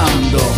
Ahora,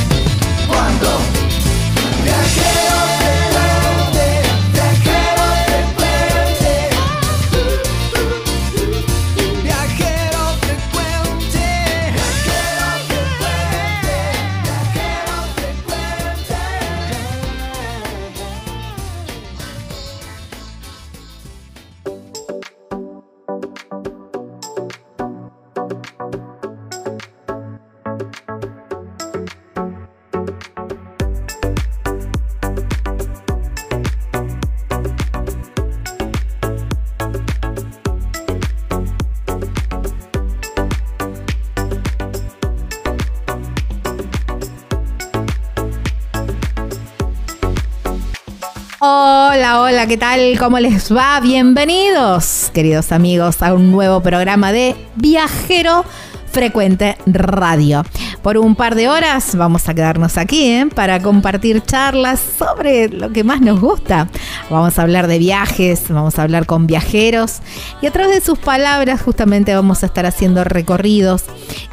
¿qué tal? ¿Cómo les va? Bienvenidos, queridos amigos, a un nuevo programa de Viajero Frecuente Radio. Por un par de horas vamos a quedarnos aquí ¿eh? para compartir charlas sobre lo que más nos gusta. Vamos a hablar de viajes, vamos a hablar con viajeros y a través de sus palabras justamente vamos a estar haciendo recorridos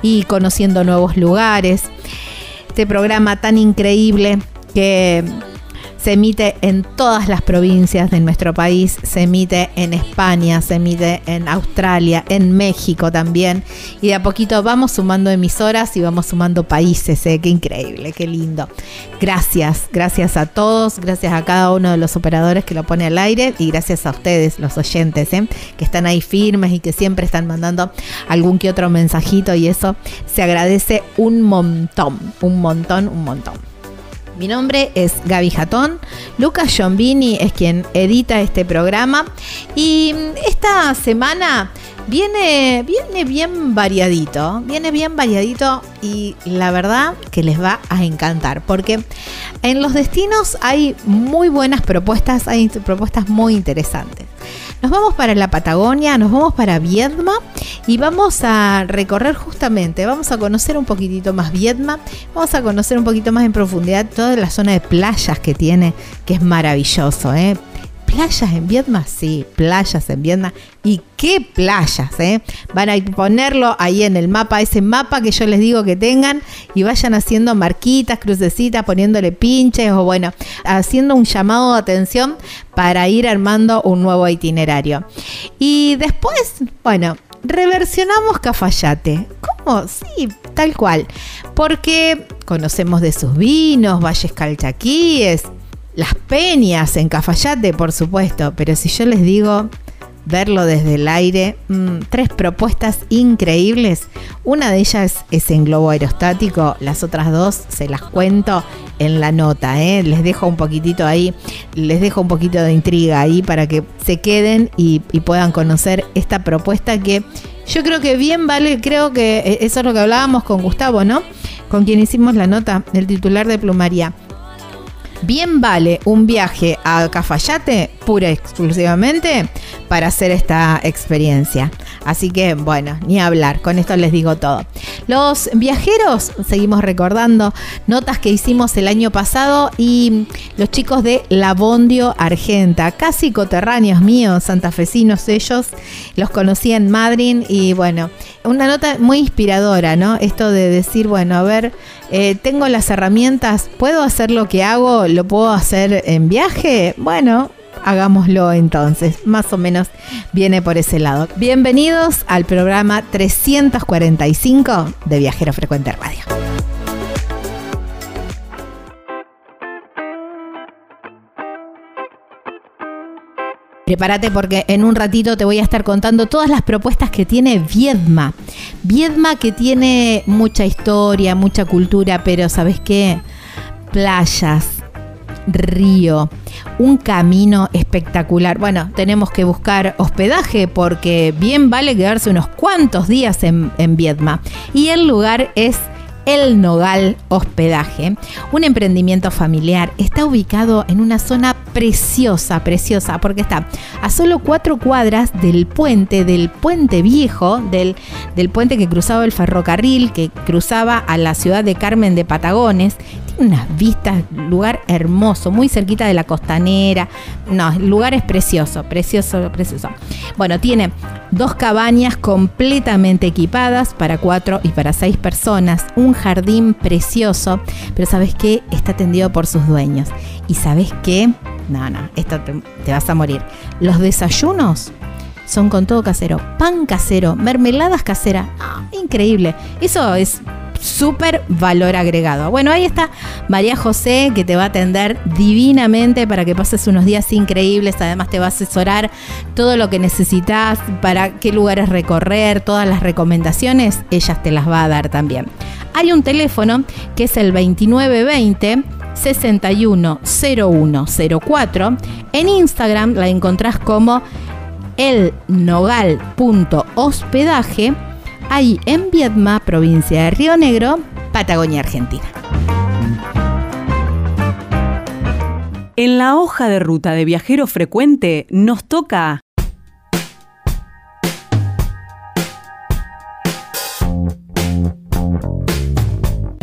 y conociendo nuevos lugares. Este programa tan increíble que se emite en todas las provincias de nuestro país, se emite en España, se emite en Australia, en México también. Y de a poquito vamos sumando emisoras y vamos sumando países. ¿eh? Qué increíble, qué lindo. Gracias, gracias a todos, gracias a cada uno de los operadores que lo pone al aire y gracias a ustedes, los oyentes, ¿eh? que están ahí firmes y que siempre están mandando algún que otro mensajito y eso se agradece un montón, un montón, un montón. Mi nombre es Gaby Jatón, Lucas Giombini es quien edita este programa y esta semana viene, viene bien variadito, viene bien variadito y la verdad que les va a encantar porque en los destinos hay muy buenas propuestas, hay propuestas muy interesantes. Nos vamos para la Patagonia, nos vamos para Viedma y vamos a recorrer justamente, vamos a conocer un poquitito más Viedma, vamos a conocer un poquito más en profundidad toda la zona de playas que tiene, que es maravilloso, ¿eh? ¿Playas en Vietnam? Sí, playas en Vietnam. ¿Y qué playas? Eh? Van a ponerlo ahí en el mapa, ese mapa que yo les digo que tengan y vayan haciendo marquitas, crucecitas, poniéndole pinches o bueno, haciendo un llamado de atención para ir armando un nuevo itinerario. Y después, bueno, reversionamos Cafayate. ¿Cómo? Sí, tal cual. Porque conocemos de sus vinos, valles calchaquíes, las peñas en Cafayate, por supuesto, pero si yo les digo verlo desde el aire. Mm, tres propuestas increíbles. Una de ellas es en globo aerostático, las otras dos se las cuento en la nota. ¿eh? Les dejo un poquitito ahí, les dejo un poquito de intriga ahí para que se queden y, y puedan conocer esta propuesta que yo creo que bien vale, creo que eh, eso es lo que hablábamos con Gustavo, ¿no? Con quien hicimos la nota, el titular de Plumaría. Bien vale un viaje a Cafayate pura y exclusivamente para hacer esta experiencia. Así que bueno, ni hablar, con esto les digo todo. Los viajeros, seguimos recordando notas que hicimos el año pasado y los chicos de La Bondio Argenta, casi coterráneos míos, santafesinos ellos, los conocí en Madrid y bueno, una nota muy inspiradora, ¿no? Esto de decir, bueno, a ver, eh, tengo las herramientas, ¿puedo hacer lo que hago? ¿Lo puedo hacer en viaje? Bueno, hagámoslo entonces. Más o menos viene por ese lado. Bienvenidos al programa 345 de Viajero Frecuente Radio. Prepárate porque en un ratito te voy a estar contando todas las propuestas que tiene Viedma. Viedma que tiene mucha historia, mucha cultura, pero ¿sabes qué? Playas, río, un camino espectacular. Bueno, tenemos que buscar hospedaje porque bien vale quedarse unos cuantos días en, en Viedma. Y el lugar es el Nogal Hospedaje, un emprendimiento familiar. Está ubicado en una zona preciosa, preciosa, porque está a solo cuatro cuadras del puente, del puente viejo, del, del puente que cruzaba el ferrocarril, que cruzaba a la ciudad de Carmen de Patagones unas vistas, lugar hermoso, muy cerquita de la costanera. No, el lugar es precioso, precioso, precioso. Bueno, tiene dos cabañas completamente equipadas para cuatro y para seis personas, un jardín precioso, pero ¿sabes qué? Está atendido por sus dueños. ¿Y sabes qué? No, no, esto te, vas a morir. Los desayunos son con todo casero, pan casero, mermeladas caseras. Ah, increíble. Eso es súper valor agregado. Bueno, ahí está María José que te va a atender divinamente para que pases unos días increíbles. Además te va a asesorar todo lo que necesitas, para qué lugares recorrer, todas las recomendaciones, ellas te las va a dar también. Hay un teléfono que es el 2920 610104. En Instagram la encontrás como elnogal.hospedaje ahí en Viedma, provincia de Río Negro, Patagonia, Argentina. En la hoja de ruta de viajero frecuente nos toca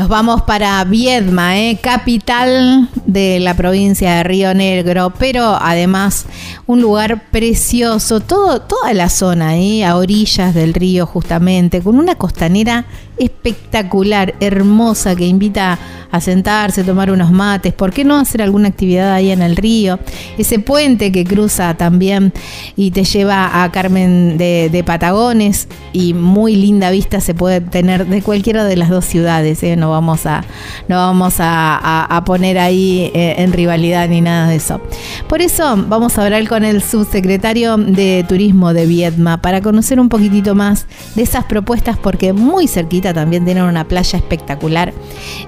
Nos vamos para Viedma, ¿eh? capital de la provincia de Río Negro, pero además un lugar precioso, todo, toda la zona ahí, a orillas del río justamente, con una costanera espectacular, hermosa, que invita a sentarse, tomar unos mates, ¿por qué no hacer alguna actividad ahí en el río? Ese puente que cruza también y te lleva a Carmen de, Patagones y muy linda vista se puede tener de cualquiera de las dos ciudades, ¿eh? no vamos a, no vamos a, poner ahí eh, en rivalidad ni nada de eso. Por eso vamos a hablar con el subsecretario de Turismo de Viedma para conocer un poquitito más de esas propuestas porque muy cerquita también tienen una playa espectacular.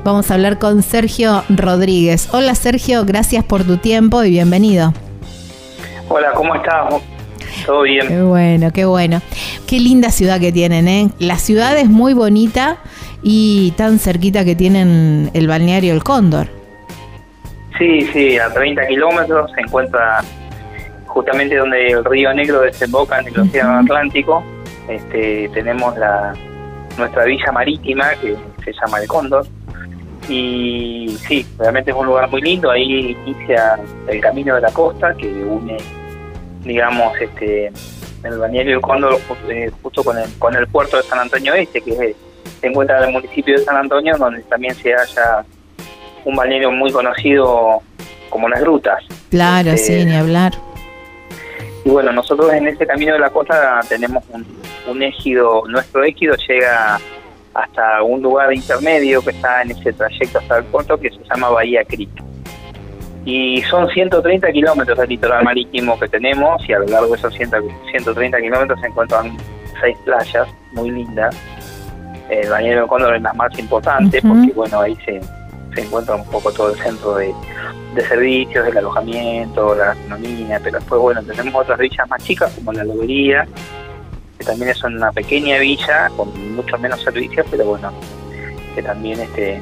Vamos a hablar con Sergio Rodríguez. Hola Sergio, gracias por tu tiempo y bienvenido. Hola, ¿cómo estás? Todo bien. Qué bueno, qué bueno. Qué linda ciudad que tienen, ¿eh? La ciudad es muy bonita y tan cerquita que tienen el balneario El Cóndor. Sí, sí, a 30 kilómetros se encuentra justamente donde el río Negro desemboca en el Océano Atlántico. Este, tenemos la nuestra villa marítima que se llama El Cóndor y sí, realmente es un lugar muy lindo, ahí inicia el camino de la costa que une, digamos, este el balneario del Cóndor eh, justo con el, con el puerto de San Antonio Este, que se encuentra en el municipio de San Antonio, donde también se halla un balneario muy conocido como Las Grutas. Claro, este, sí, ni hablar. Y bueno, nosotros en ese camino de la costa tenemos un, un ejido, nuestro ejido llega hasta un lugar intermedio que está en ese trayecto hasta el puerto que se llama Bahía Creek. Y son 130 kilómetros de litoral marítimo que tenemos y a lo largo de esos 100 130 kilómetros se encuentran seis playas muy lindas. El bañero de Cóndor es la más importante porque bueno ahí se, se encuentra un poco todo el centro de, de servicios, del alojamiento, la gastronomía, pero después bueno tenemos otras villas más chicas como la Lobería, que también es una pequeña villa con mucho menos servicios, pero bueno, que también este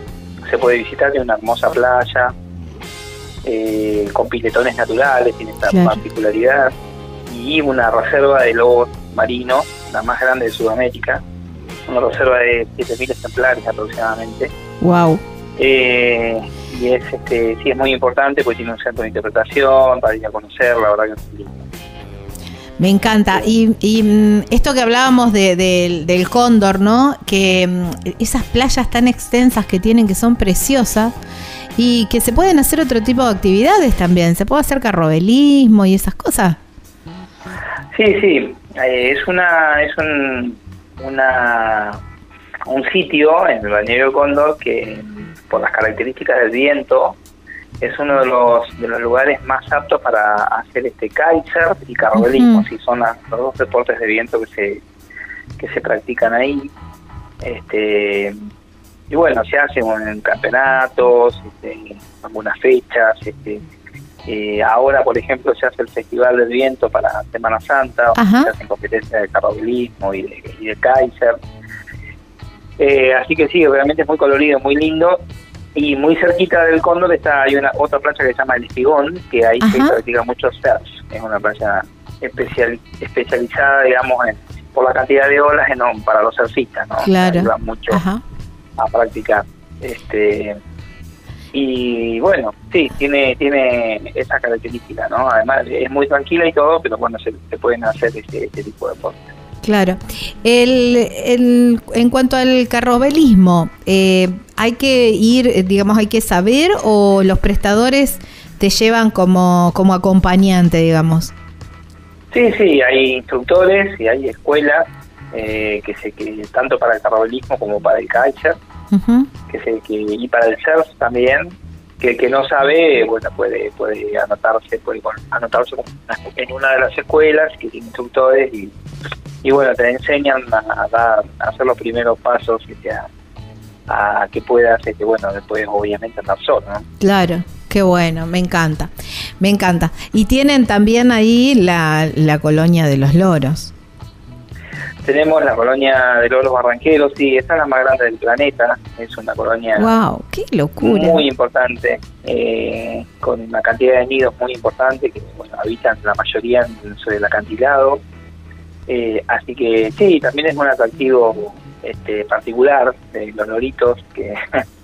se puede visitar, tiene una hermosa playa, eh, con piletones naturales, tiene esta Claro. particularidad, y una reserva de lobos marinos, la más grande de Sudamérica, una reserva de 7.000 ejemplares aproximadamente. Wow. Eh, y es este sí es muy importante porque tiene un centro de interpretación para ir a conocer, la verdad que es lindo. Me encanta. Y, y, mm, esto que hablábamos de- del- del cóndor, ¿no? Que mm, esas playas tan extensas que tienen, que son preciosas, y que se pueden hacer otro tipo de actividades también. Se puede hacer carrobelismo y esas cosas. Sí, sí, eh, es una es un una un sitio en el balneario Cóndor que por las características del viento es uno de los de los lugares más aptos para hacer este kitesurf y carrobelismo, Ujú. si son las- los dos deportes de viento que se que se practican ahí. Este y bueno, se hacen en campeonatos, este, algunas fechas, este, eh, ahora, por ejemplo, se hace el Festival del Viento para Semana Santa, donde se hacen competencias de carrobelismo y de, y de Kaiser. Eh, así que sí, realmente es muy colorido, muy lindo. Y muy cerquita del Cóndor está hay una otra playa que se llama El Espigón, que ahí se practica mucho surf. Es una playa especial, especializada, digamos, en, por la cantidad de olas en, para los surfistas, ¿no? Claro. Ayuda mucho Ajá. a practicar. Este y bueno, sí, tiene tiene esa característica, ¿no? Además es muy tranquila y todo, pero bueno, se, se pueden hacer este, este tipo de deportes. Claro. El, el- en cuanto al carrobelismo, eh, ¿hay que ir, eh, digamos, hay que saber o los prestadores te llevan como, como acompañante, digamos? Sí, sí, hay instructores y hay escuelas eh, que se que tanto para el carrobelismo como para el Ujú. que se que y para el surf también, que el que no sabe, bueno, puede puede anotarse, puede anotarse en una de las escuelas que tiene instructores y, y bueno, te enseñan a, a dar, a hacer los primeros pasos que sea a que puedas, este, bueno, después obviamente andar solo, ¿no? Claro, qué bueno, me encanta, me encanta. Y tienen también ahí la, la colonia de los loros. Tenemos la colonia de loros barranqueros, sí, esta es la más grande del planeta, es una colonia Wow, qué locura. muy importante, eh, con una cantidad de nidos muy importante que bueno, habitan la mayoría en- sobre el acantilado. Eh, así que sí, también es un atractivo este, particular de los loritos, que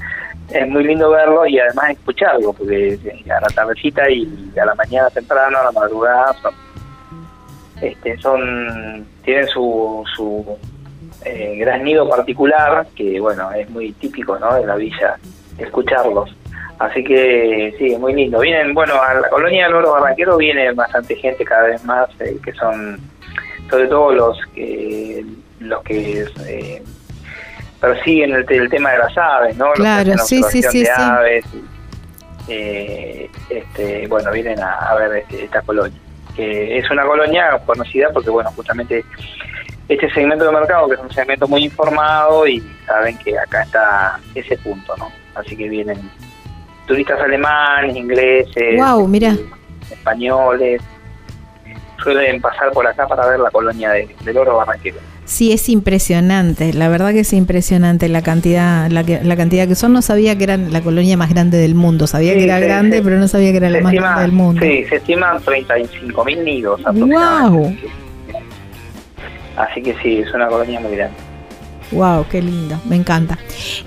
es muy lindo verlo y además escucharlo, porque eh, a la tardecita y a la mañana temprano, a la madrugada, son, este, son tienen su, su eh, gran nido particular, que bueno, es muy típico ¿no? de la villa, escucharlos. Así que sí, muy lindo. Vienen, bueno, a la colonia del Oro Barranquero viene bastante gente cada vez más, eh, que son sobre todo los que los que eh, persiguen el, el tema de las aves, ¿no? Los que Claro, hacen sí, sí, sí, de sí. aves. eh, este, bueno, vienen a, a ver este- esta colonia. Que es una colonia conocida porque, bueno, justamente este segmento de mercado, que es un segmento muy informado y saben que acá está ese punto, ¿no? Así que vienen turistas alemanes, ingleses, Wow, mira. españoles, suelen pasar por acá para ver la colonia de, del oro barranquero. Sí, es impresionante. La verdad que es impresionante la cantidad, la, que- la cantidad que son. No sabía que era la colonia más grande del mundo. Sabía Sí, que era grande, pero no sabía que era la más estima- grande del mundo. Sí, se estiman 35.000 nidos Guau. aproximadamente. Así que sí, es una colonia muy grande. Wow, qué lindo, me encanta.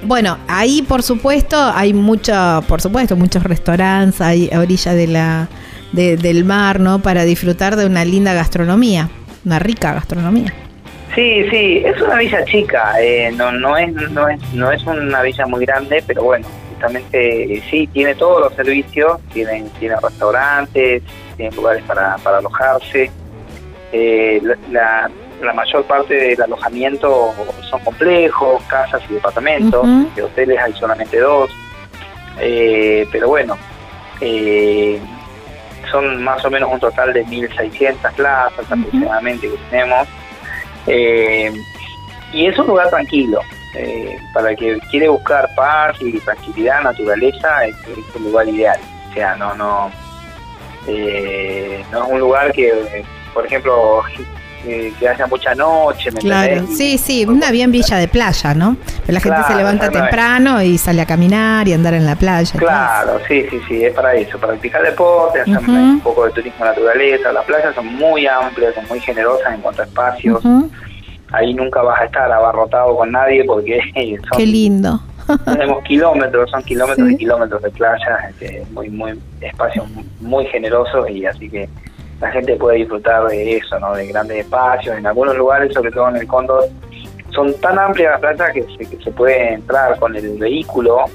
Bueno, ahí por supuesto hay mucho, por supuesto, muchos restaurantes, hay a orilla de la, de- del mar, ¿no? Para disfrutar de una linda gastronomía, una rica gastronomía. Sí, sí, es una villa chica, eh, no, no, es, no, es, no es una villa muy grande, pero bueno, justamente eh, sí, tiene todos los servicios, tiene, tiene restaurantes, tiene lugares para, para alojarse. Eh, la, mayor parte del alojamiento son complejos, casas y departamentos, de hoteles hay solamente dos, Eh, pero bueno, Eh, son más o menos un total de 1.600 plazas aproximadamente que tenemos. Eh, y es un lugar tranquilo. Eh, para el que quiere buscar paz y tranquilidad, naturaleza, es, es un lugar ideal. O sea, no, no, eh, no es un lugar que, por ejemplo, que haya mucha noche. ¿me Claro, entendés? sí, sí, una bien villa de playa, ¿no? Pero la gente se levanta temprano y sale a caminar y andar en la playa. Claro, sí, sí, sí, es para eso, para practicar deporte, hacer un poco de turismo naturaleza. Las playas son muy amplias, son muy generosas en cuanto a espacios. Ahí nunca vas a estar abarrotado con nadie porque son, Qué lindo. tenemos kilómetros, son kilómetros Sí. y kilómetros de playa, este, muy, muy espacios muy generosos y así que la gente puede disfrutar de eso, ¿no? De grandes espacios. En algunos lugares, sobre todo en el Cóndor, son tan amplias las playas que se, que se puede entrar con el vehículo,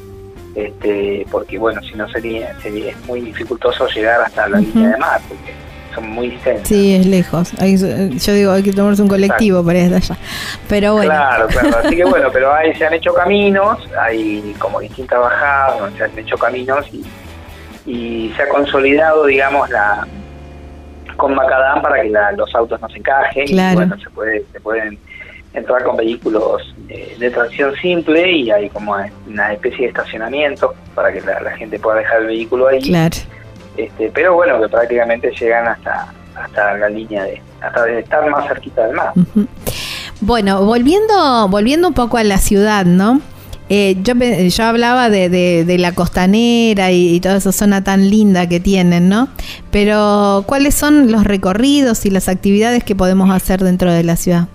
este, porque bueno, si no sería, sería es muy dificultoso llegar hasta la Ujú. línea de mar, porque son muy extensas. Sí, es lejos. Hay- yo digo, hay que tomarse un colectivo para ir hasta allá. Pero bueno. Claro, claro. Así que bueno, pero ahí se han hecho caminos, hay como distintas bajadas donde se han hecho caminos y, y se ha consolidado, digamos, la con macadam para que la- los autos no se encajen Claro. y bueno, se puede se pueden entrar con vehículos eh, de tracción simple y hay como una especie de estacionamiento para que la, la gente pueda dejar el vehículo ahí. Claro. Este, pero bueno, que prácticamente llegan hasta hasta la línea de hasta de estar más cerquita del mar. Bueno, volviendo, volviendo un poco a la ciudad, ¿no? Eh, yo, pe- yo hablaba de, de- de la costanera y toda esa zona tan linda que tienen, ¿no? Pero, ¿cuáles son los recorridos y las actividades que podemos hacer dentro de la ciudad?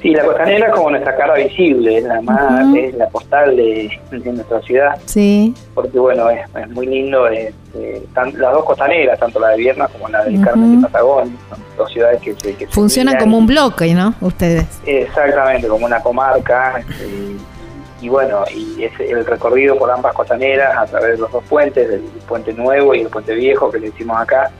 Sí, la costanera es como nuestra cara visible, es la más, es la postal de, de nuestra ciudad, Sí, porque bueno, es, es muy lindo, es, eh, tan- las dos costaneras, tanto la de Viernas como la de Ujú. Carmen y Patagón, son dos ciudades que. Que funcionan como un bloque, ¿no? Ustedes. Exactamente, como una comarca. eh, y bueno, y es el recorrido por ambas costaneras a través de los dos puentes, el puente nuevo y el puente viejo que le hicimos acá.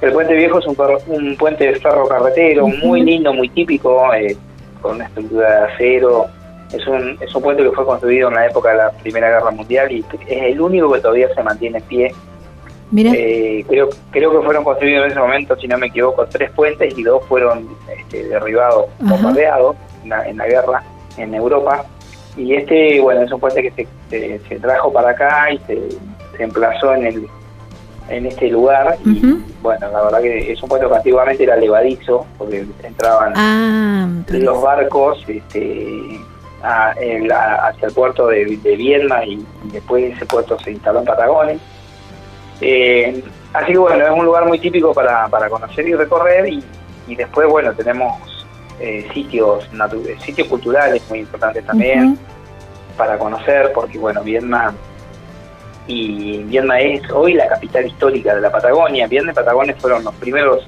El puente viejo es un, un puente de ferro carretero Ujú. muy lindo, muy típico, eh, con una estructura de acero. Es un, es un puente que fue construido en la época de la Primera Guerra Mundial y es el único que todavía se mantiene en pie. Mira, Eh, creo, creo que fueron construidos en ese momento, si no me equivoco, tres puentes y dos fueron este, derribados, bombardeados en la, en la guerra en Europa. Y este, bueno, es un puente que se, se, se trajo para acá y se, se emplazó en el en este lugar. Y bueno, la verdad que es un puente que antiguamente era levadizo, porque entraban ah, los barcos este, a- hacia el puerto de, de Viedma y, y después ese puerto se instaló en Patagones. Eh, así que bueno, es un lugar muy típico para, para conocer y recorrer y, y después bueno, tenemos eh, sitios, sitios culturales muy importantes también para conocer porque bueno, Viedma y Viedma es hoy la capital histórica de la Patagonia. Viedma y Patagones fueron los primeros,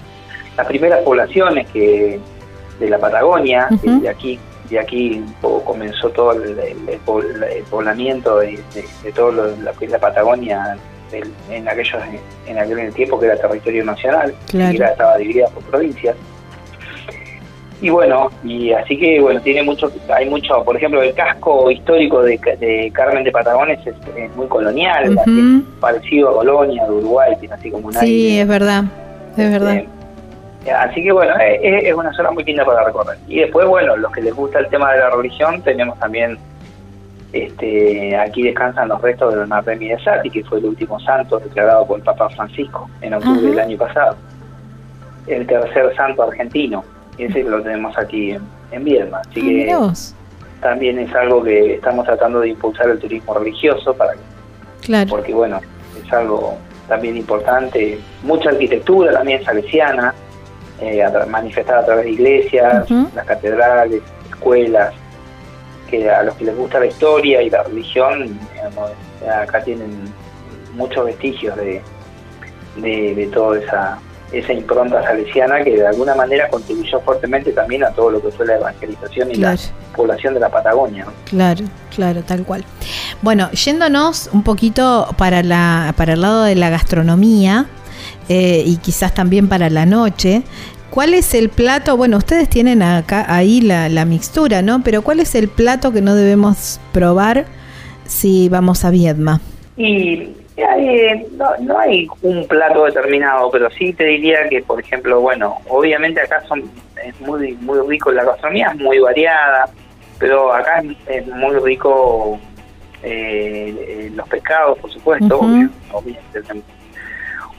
las primeras poblaciones que de la Patagonia, y de aquí de aquí comenzó todo el, el- el pobl- el poblamiento de, de, de todo lo, lo que es la Patagonia en aquellos en aquel tiempo que era territorio nacional, Claro. que era- estaba dividida por provincias. Y bueno, y así que bueno, tiene mucho, hay mucho, por ejemplo, el casco histórico de, Ca- de Carmen de Patagones es, es muy colonial, así, parecido a Colonia, de Uruguay, tiene así como un Sí, aire. es verdad. Es verdad. Eh, así que bueno, eh, es, es una zona muy linda para recorrer. Y después, bueno, los que les gusta el tema de la religión, tenemos también, este, aquí descansan los restos de Don Remy de Sati, que fue el último santo declarado por el Papa Francisco en octubre del año pasado. El tercer santo argentino. Y ese lo tenemos aquí en, en Viedma. Así Ah, que también es algo que estamos tratando de impulsar el turismo religioso para que Claro. porque bueno, es algo también importante, mucha arquitectura también salesiana, eh, manifestada a través de iglesias, las catedrales, escuelas, que a los que les gusta la historia y la religión, digamos, acá tienen muchos vestigios de, de, de toda esa, esa impronta salesiana que de alguna manera contribuyó fuertemente también a todo lo que fue la evangelización y Claro. la población de la Patagonia. ¿no? Claro, claro, tal cual. Bueno, yéndonos un poquito para, la, para el lado de la gastronomía eh, y quizás también para la noche, ¿cuál es el plato? Bueno, ustedes tienen acá ahí la, la mixtura, ¿no? Pero ¿cuál es el plato que no debemos probar si vamos a Viedma? Y No, no hay un plato determinado, pero sí te diría que, por ejemplo, bueno, obviamente acá son es muy muy rico, la gastronomía es muy variada, pero acá es, muy rico eh, los pescados, por supuesto, obviamente,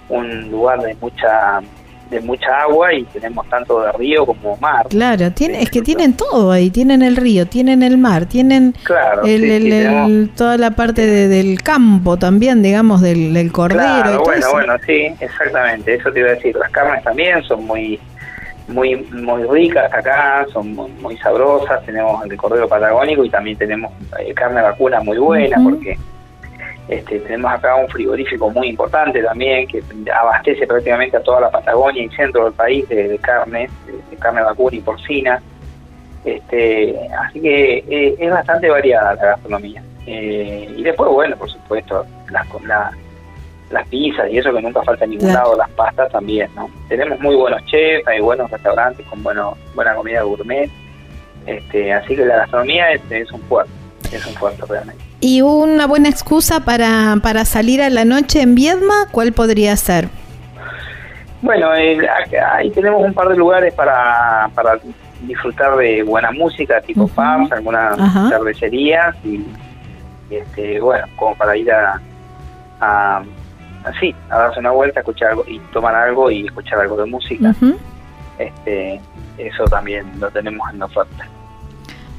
un lugar de mucha de mucha agua y tenemos tanto de río como mar. Claro, tiene, es que tienen todo ahí, tienen el río, tienen el mar, tienen toda la parte del campo también, digamos, del, del cordero. Claro, bueno, bueno, sí, exactamente, eso te iba a decir, las carnes también son muy muy muy ricas acá, son muy, sabrosas, tenemos el cordero patagónico y también tenemos eh, carne vacuna muy buena porque este, tenemos acá un frigorífico muy importante también que abastece prácticamente a toda la Patagonia y centro del país de, carne, de, carne vacuna y porcina. Este, así que eh, es bastante variada la gastronomía. Eh, y después, bueno, por supuesto, las, las pizzas y eso que nunca falta en ningún lado, las pastas también, ¿no? Tenemos muy buenos chefs, hay buenos restaurantes con bueno, buena comida gourmet. Este, así que la gastronomía es, es un fuerte, es un fuerte realmente. ¿Y una buena excusa para, para salir a la noche en Viedma? ¿Cuál podría ser? Bueno, ahí tenemos un par de lugares para, para disfrutar de buena música, tipo pubs, algunas cervecerías y, este, bueno, como para ir a, a, así, a darse una vuelta, escuchar algo y tomar algo y escuchar algo de música. este, eso también lo tenemos en la oferta.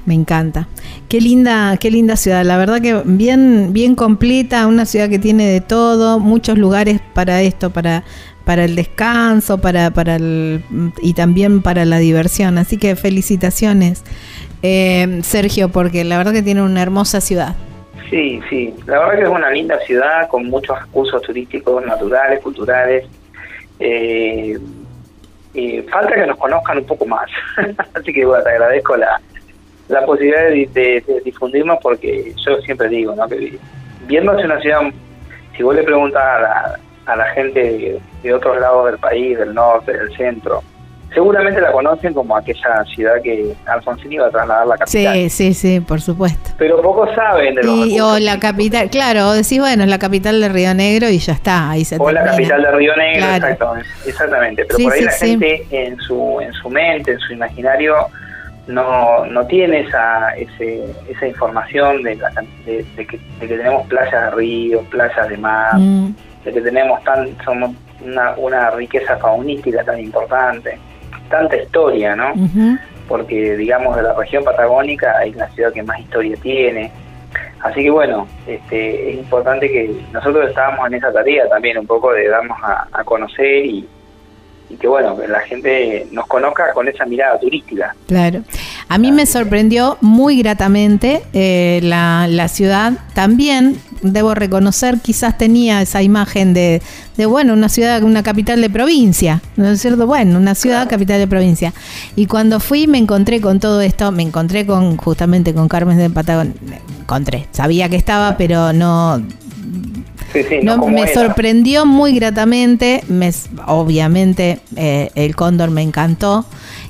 Me encanta. Qué linda, qué linda ciudad. La verdad que bien, bien completa, una ciudad que tiene de todo, muchos lugares para esto, para, para el descanso, para, para el, y también para la diversión. Así que felicitaciones, eh, Sergio, porque la verdad que tiene una hermosa ciudad. Sí, sí. La verdad que es una linda ciudad con muchos recursos turísticos, naturales, culturales. Eh, falta que nos conozcan un poco más. Así que bueno, te agradezco la, la posibilidad de, difundir más porque yo siempre digo, ¿no? Que viéndose una ciudad, si vos le preguntas a la, a la gente de, otros lados del país, del norte, del centro, seguramente la conocen como aquella ciudad que Alfonsín iba a trasladar la capital. Sí, sí, sí, por supuesto. Pero pocos saben de los y, O la capital, claro, o decís, bueno, es la capital de Río Negro y ya está, ahí se O la capital de Río Negro, exactamente, exactamente. Pero por ahí la gente en su, en su mente, en su imaginario no, no tiene esa, ese, esa información de, de, que, tenemos playas de río, playas de mar, mm. de que tenemos tan, somos una, una riqueza faunística tan importante, tanta historia, ¿no? Porque, digamos, de la región patagónica es la ciudad que más historia tiene. Así que, bueno, este, es importante que nosotros estábamos en esa tarea también, un poco de darnos a, a conocer y, y que bueno, la gente nos conozca con esa mirada turística. Claro. A mí me sorprendió muy gratamente eh, la, la, ciudad. También, debo reconocer, quizás tenía esa imagen de, de, bueno, una ciudad, una capital de provincia, ¿no es cierto? Bueno, una ciudad capital de provincia. Y cuando fui me encontré con todo esto, me encontré con justamente con Carmen de Patagón. Encontré, sabía que estaba, pero no no, me sorprendió muy gratamente, me, obviamente eh, el cóndor me encantó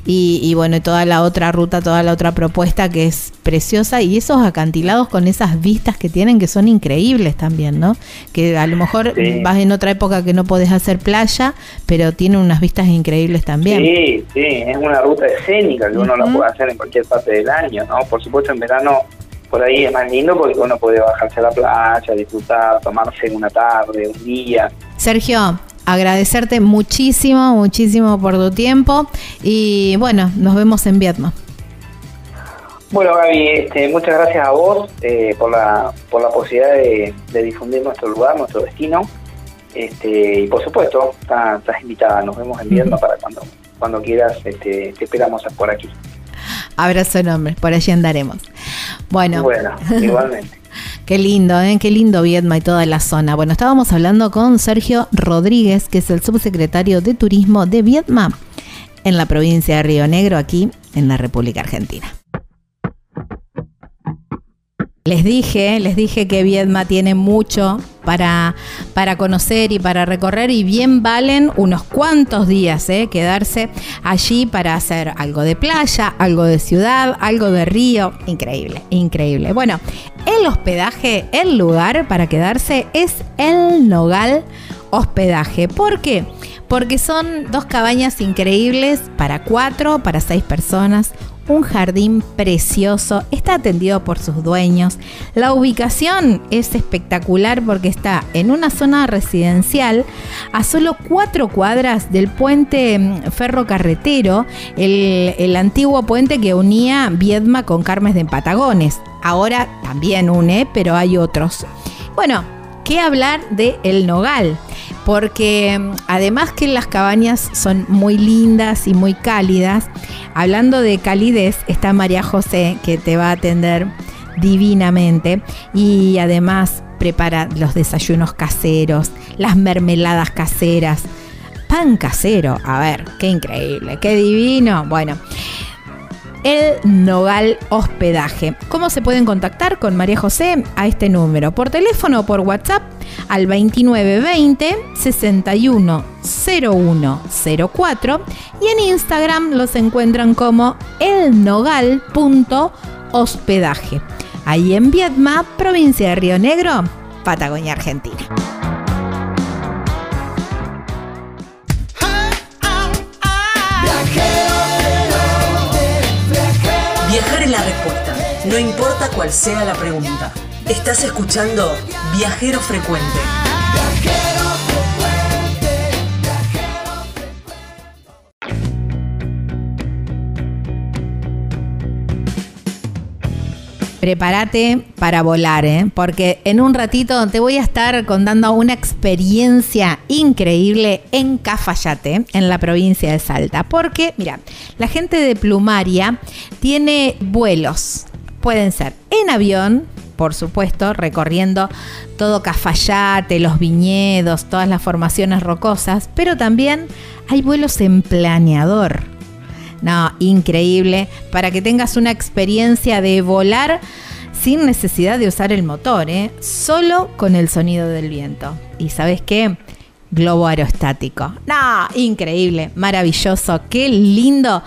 y, y, bueno, toda la otra ruta, toda la otra propuesta que es preciosa y esos acantilados con esas vistas que tienen que son increíbles también, ¿no? Que a lo mejor vas en otra época que no podés hacer playa, pero tiene unas vistas increíbles también. Sí, sí, es una ruta escénica que uno la puede hacer en cualquier parte del año, ¿no? Por supuesto en verano por ahí es más lindo porque uno puede bajarse a la playa, disfrutar, tomarse una tarde, un día. Sergio, agradecerte muchísimo, muchísimo por tu tiempo y bueno, nos vemos en Vietnam. Bueno, Gaby, este, muchas gracias a vos eh, por, la, por la posibilidad de, difundir nuestro lugar, nuestro destino. Este, y por supuesto, estás, invitada. Nos vemos en Vietnam para cuando, cuando quieras. Este, te esperamos por aquí. Abrazo enorme, por allí andaremos. Bueno. Bueno, igualmente. Qué lindo, ¿eh? Qué lindo Viedma y toda la zona. Bueno, estábamos hablando con Sergio Rodríguez, que es el subsecretario de Turismo de Viedma en la provincia de Río Negro, aquí en la República Argentina. Les dije, les dije que Viedma tiene mucho para, para conocer y para recorrer y bien valen unos cuantos días ¿eh? quedarse allí para hacer algo de playa, algo de ciudad, algo de río. Increíble, increíble. Bueno, el hospedaje, el lugar para quedarse es el Nogal Hospedaje. ¿Por qué? Porque son dos cabañas increíbles para cuatro, para seis personas un jardín precioso, está atendido por sus dueños. La ubicación es espectacular porque está en una zona residencial a solo cuatro cuadras del puente mm, ferrocarretero, el, el antiguo puente que unía Viedma con Carmes de Patagones. Ahora también une, pero hay otros. Bueno, ¿qué hablar de El Nogal? Porque mm, además que las cabañas son muy lindas y muy cálidas, hablando de calidez, está María José que te va a atender divinamente y además prepara los desayunos caseros, las mermeladas caseras, pan casero, a ver, qué increíble, qué divino. Bueno, el Nogal Hospedaje. ¿Cómo se pueden contactar con María José? A este número, por teléfono o por WhatsApp al 2920 610104 y en Instagram los encuentran como elnogal.hospedaje. Ahí en Viedma, provincia de Río Negro, Patagonia, Argentina. No importa cuál sea la pregunta. Estás escuchando Viajero Frecuente. Prepárate para volar, ¿eh? porque en un ratito te voy a estar contando una experiencia increíble en Cafayate, en la provincia de Salta. Porque, mira, la gente de Plumaria tiene vuelos. Pueden ser en avión, por supuesto, recorriendo todo Cafayate, los viñedos, todas las formaciones rocosas, pero también hay vuelos en planeador no, increíble. Para que tengas una experiencia de volar sin necesidad de usar el motor, ¿eh? solo con el sonido del viento. ¿Y sabes qué? Globo aerostático. No, increíble, maravilloso, qué lindo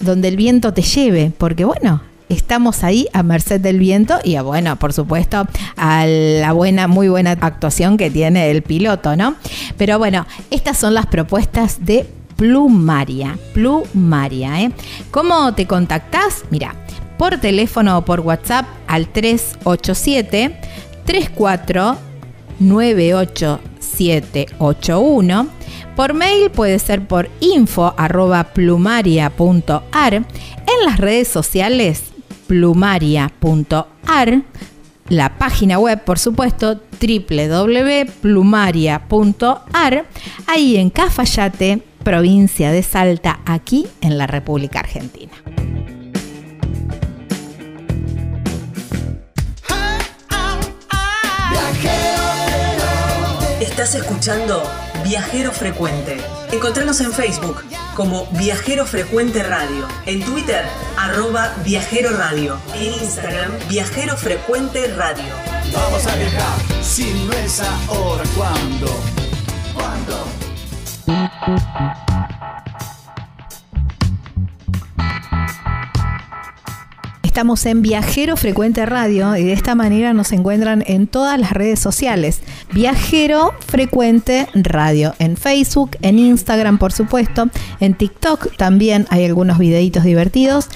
donde el viento te lleve, porque bueno, estamos ahí a merced del viento y a, bueno, por supuesto, a la buena, muy buena actuación que tiene el piloto, ¿no? Pero bueno, estas son las propuestas de Plumaria. Plumaria, ¿eh? ¿Cómo te contactás? Mira, por teléfono o por WhatsApp al 387 34 98781. Por mail puede ser por info plumaria.ar. En las redes sociales plumaria.ar. La página web, por supuesto, www.plumaria.ar. Ahí en Cafayate provincia de Salta, aquí en la República Argentina. Estás escuchando Viajero Frecuente. Encontranos en Facebook como Viajero Frecuente Radio, en Twitter arroba Viajero Radio, en Instagram Viajero Frecuente Radio. Vamos a viajar, si no es ahora, ¿cuándo? ¿Cuándo? Estamos en Viajero Frecuente Radio y de esta manera nos encuentran en todas las redes sociales. Viajero Frecuente Radio. En Facebook, en Instagram, por supuesto. En TikTok también hay algunos videitos divertidos.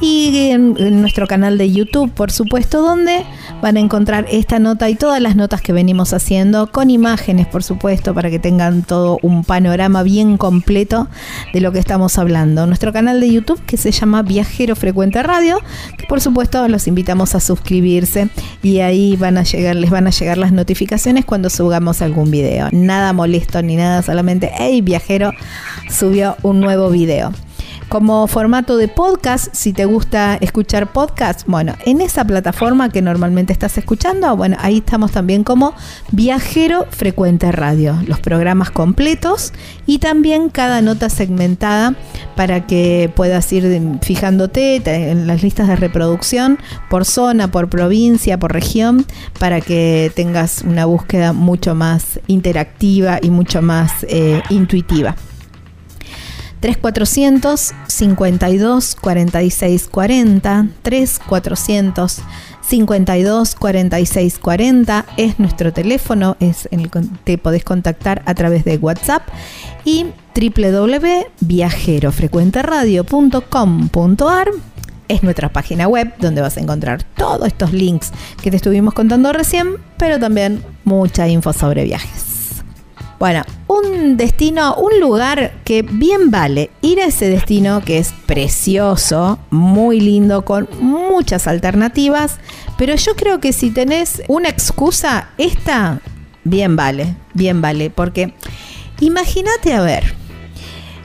Y en, nuestro canal de YouTube, por supuesto, donde van a encontrar esta nota y todas las notas que venimos haciendo con imágenes, por supuesto, para que tengan todo un panorama bien completo de lo que estamos hablando. Nuestro canal de YouTube que se llama Viajero Frecuente Radio por supuesto, los invitamos a suscribirse y ahí van a llegar, les van a llegar las notificaciones cuando subamos algún video. Nada molesto ni nada, solamente, hey, viajero, subió un nuevo video. Como formato de podcast, si te gusta escuchar podcast, bueno, en esa plataforma que normalmente estás escuchando, bueno, ahí estamos también como Viajero Frecuente Radio, los programas completos y también cada nota segmentada para que puedas ir fijándote en las listas de reproducción por zona, por provincia, por región, para que tengas una búsqueda mucho más interactiva y mucho más eh, intuitiva. 3400 52 46 40 3400 52 46 40 es nuestro teléfono, es el te podés contactar a través de WhatsApp y www.viajerofrecuenteradio.com.ar es nuestra página web donde vas a encontrar todos estos links que te estuvimos contando recién, pero también mucha info sobre viajes. Bueno, un destino, un lugar que bien vale ir a ese destino que es precioso, muy lindo, con muchas alternativas, pero yo creo que si tenés una excusa, esta bien vale, bien vale, porque imagínate a ver,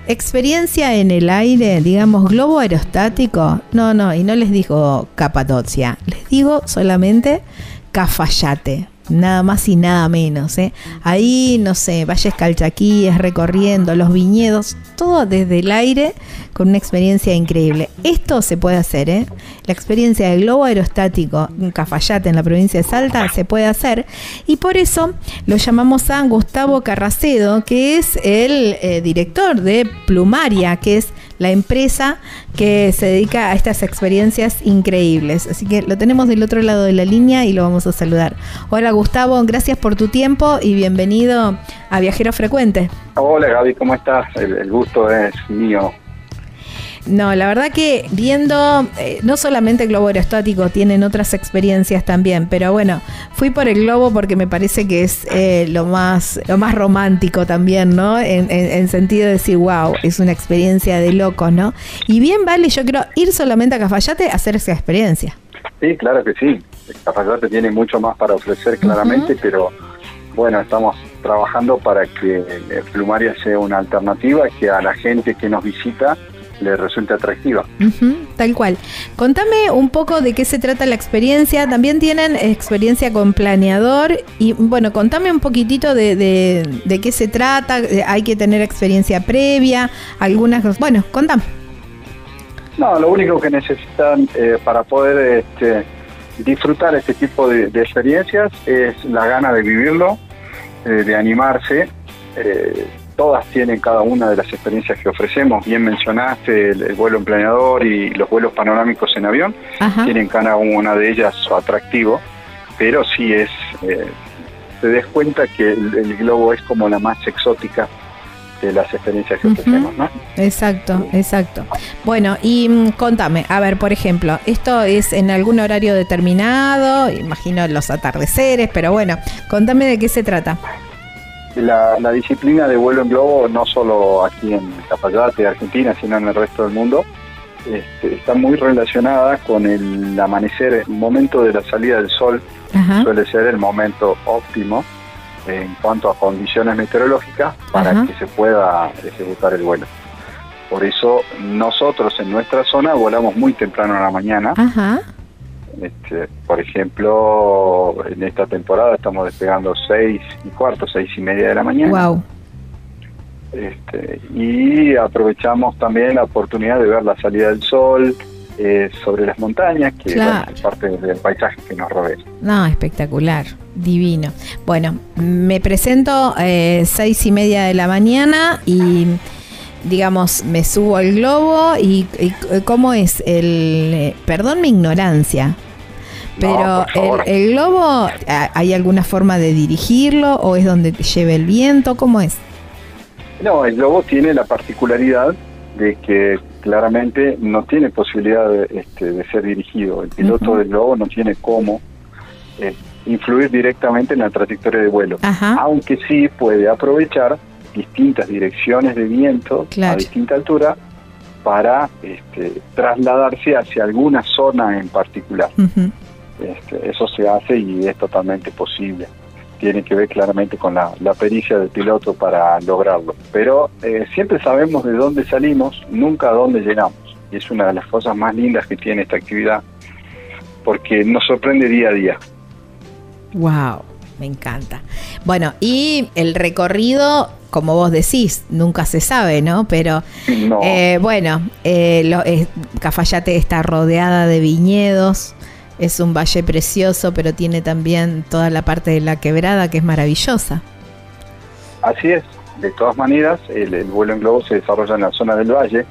experiencia en el aire, digamos, globo aerostático, no, no, y no les digo Capadocia, les digo solamente Cafayate nada más y nada menos. ¿eh? Ahí, no sé, Valles Calchaquíes, recorriendo los viñedos, todo desde el aire con una experiencia increíble. Esto se puede hacer, ¿eh? La experiencia del globo aerostático en Cafayate, en la provincia de Salta, se puede hacer. Y por eso lo llamamos a Gustavo Carracedo, que es el eh, director de Plumaria, que es la empresa que se dedica a estas experiencias increíbles. Así que lo tenemos del otro lado de la línea y lo vamos a saludar. Hola Gustavo, gracias por tu tiempo y bienvenido a Viajero Frecuente. Hola Gaby, ¿cómo estás? el gusto es mío. No, la verdad que viendo, eh, no solamente el globo aerostático, tienen otras experiencias también, pero bueno, fui por el globo porque me parece que es eh, lo, más, lo más romántico también, ¿no? En, sentido de decir, wow, es una experiencia de loco, ¿no? Y bien vale, yo quiero ir solamente a Cafayate a hacer esa experiencia. Sí, claro que sí. Cafayate tiene mucho más para ofrecer claramente, pero bueno, estamos trabajando para que Plumaria sea una alternativa que a la gente que nos visita le resulte atractiva. tal cual. Contame un poco de qué se trata la experiencia. También tienen experiencia con planeador y bueno, contame un poquitito de, de, qué se trata. Hay que tener experiencia previa, algunas... Bueno, contame. No, lo único que necesitan eh, para poder este, disfrutar este tipo de, experiencias es la gana de vivirlo, eh, de animarse. Eh, todas tienen cada una de las experiencias que ofrecemos. Bien mencionaste el, vuelo en planeador y los vuelos panorámicos en avión. Tienen cada una de ellas su atractivo, pero sí es, eh, te des cuenta que el, globo es como la más exótica de las experiencias que ofrecemos, ¿no? Exacto, exacto. Bueno, y mm, contame, a ver, por ejemplo, esto es en algún horario determinado, imagino los atardeceres, pero bueno, contame de qué se trata la, disciplina de vuelo en globo, no solo aquí en Capayate, Argentina, sino en el resto del mundo, este, está muy relacionada con el amanecer, el momento de la salida del sol suele ser el momento óptimo en cuanto a condiciones meteorológicas para que se pueda ejecutar el vuelo. Por eso nosotros en nuestra zona volamos muy temprano en la mañana. Este, por ejemplo, en esta temporada estamos despegando seis y cuarto, seis y media de la mañana. Este, y aprovechamos también la oportunidad de ver la salida del sol eh, sobre las montañas, que es parte del paisaje que nos rodea. No, espectacular, divino. Bueno, me presento eh, seis y media de la mañana y digamos, me subo al globo y, y, cómo es el, eh, perdón mi ignorancia, pero el, globo, ¿hay alguna forma de dirigirlo o es donde te lleve el viento? ¿Cómo es? No, el globo tiene la particularidad de que claramente no tiene posibilidad de, este, ser dirigido. El piloto del globo no tiene cómo eh, influir directamente en la trayectoria de vuelo, aunque sí puede aprovechar distintas direcciones de viento a distinta altura para este, trasladarse hacia alguna zona en particular. Este, eso se hace y es totalmente posible. tiene que ver claramente con la, la pericia del piloto para lograrlo. Pero eh, siempre sabemos de dónde salimos, nunca a dónde llegamos. Y es una de las cosas más lindas que tiene esta actividad, porque nos sorprende día a día. Wow, me encanta. Bueno, y el recorrido, como vos decís, nunca se sabe, ¿no? Pero No. eh, bueno, eh, lo- eh, Cafayate está rodeada de viñedos. Es un valle precioso, pero tiene también toda la parte de la quebrada que es maravillosa. Así es. De todas maneras, el, el vuelo en globo se desarrolla en la zona del valle.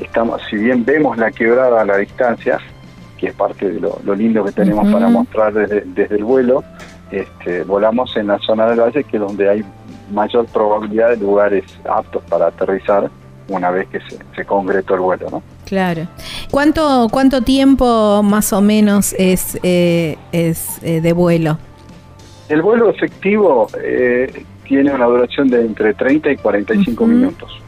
Estamos, si bien vemos la quebrada a la distancia, que es parte de lo, lo lindo que tenemos para mostrar desde, desde el vuelo, este, volamos en la zona del valle, que es donde hay mayor probabilidad de lugares aptos para aterrizar una vez que se, se concretó el vuelo, ¿no? Claro. ¿Cuánto, cuánto tiempo más o menos es, eh, es eh, de vuelo? El vuelo efectivo eh, tiene una duración de entre 30 y 45 Ujú. minutos,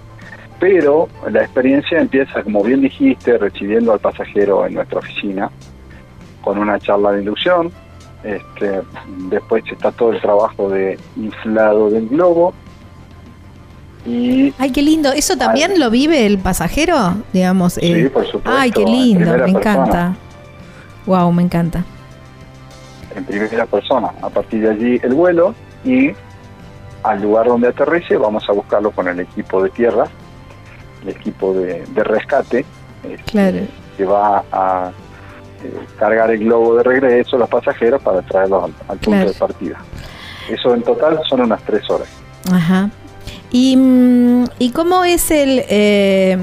pero la experiencia empieza, como bien dijiste, recibiendo al pasajero en nuestra oficina, con una charla de inducción, este, después está todo el trabajo de inflado del globo y Ay, qué lindo. ¿Eso también lo vive el pasajero? Digamos. Sí, eh, por supuesto, Ay, qué lindo. Me persona. encanta. Wow, me encanta. en primera persona. A partir de allí el vuelo y al lugar donde aterrice vamos a buscarlo con el equipo de tierra, el equipo de, de rescate, este, Claro. que va a cargar el globo de regreso los pasajeros para traerlos al, al punto Claro. de partida. Eso en total son unas tres horas. Ajá. ¿Y, mm, ¿y cómo es el... eh,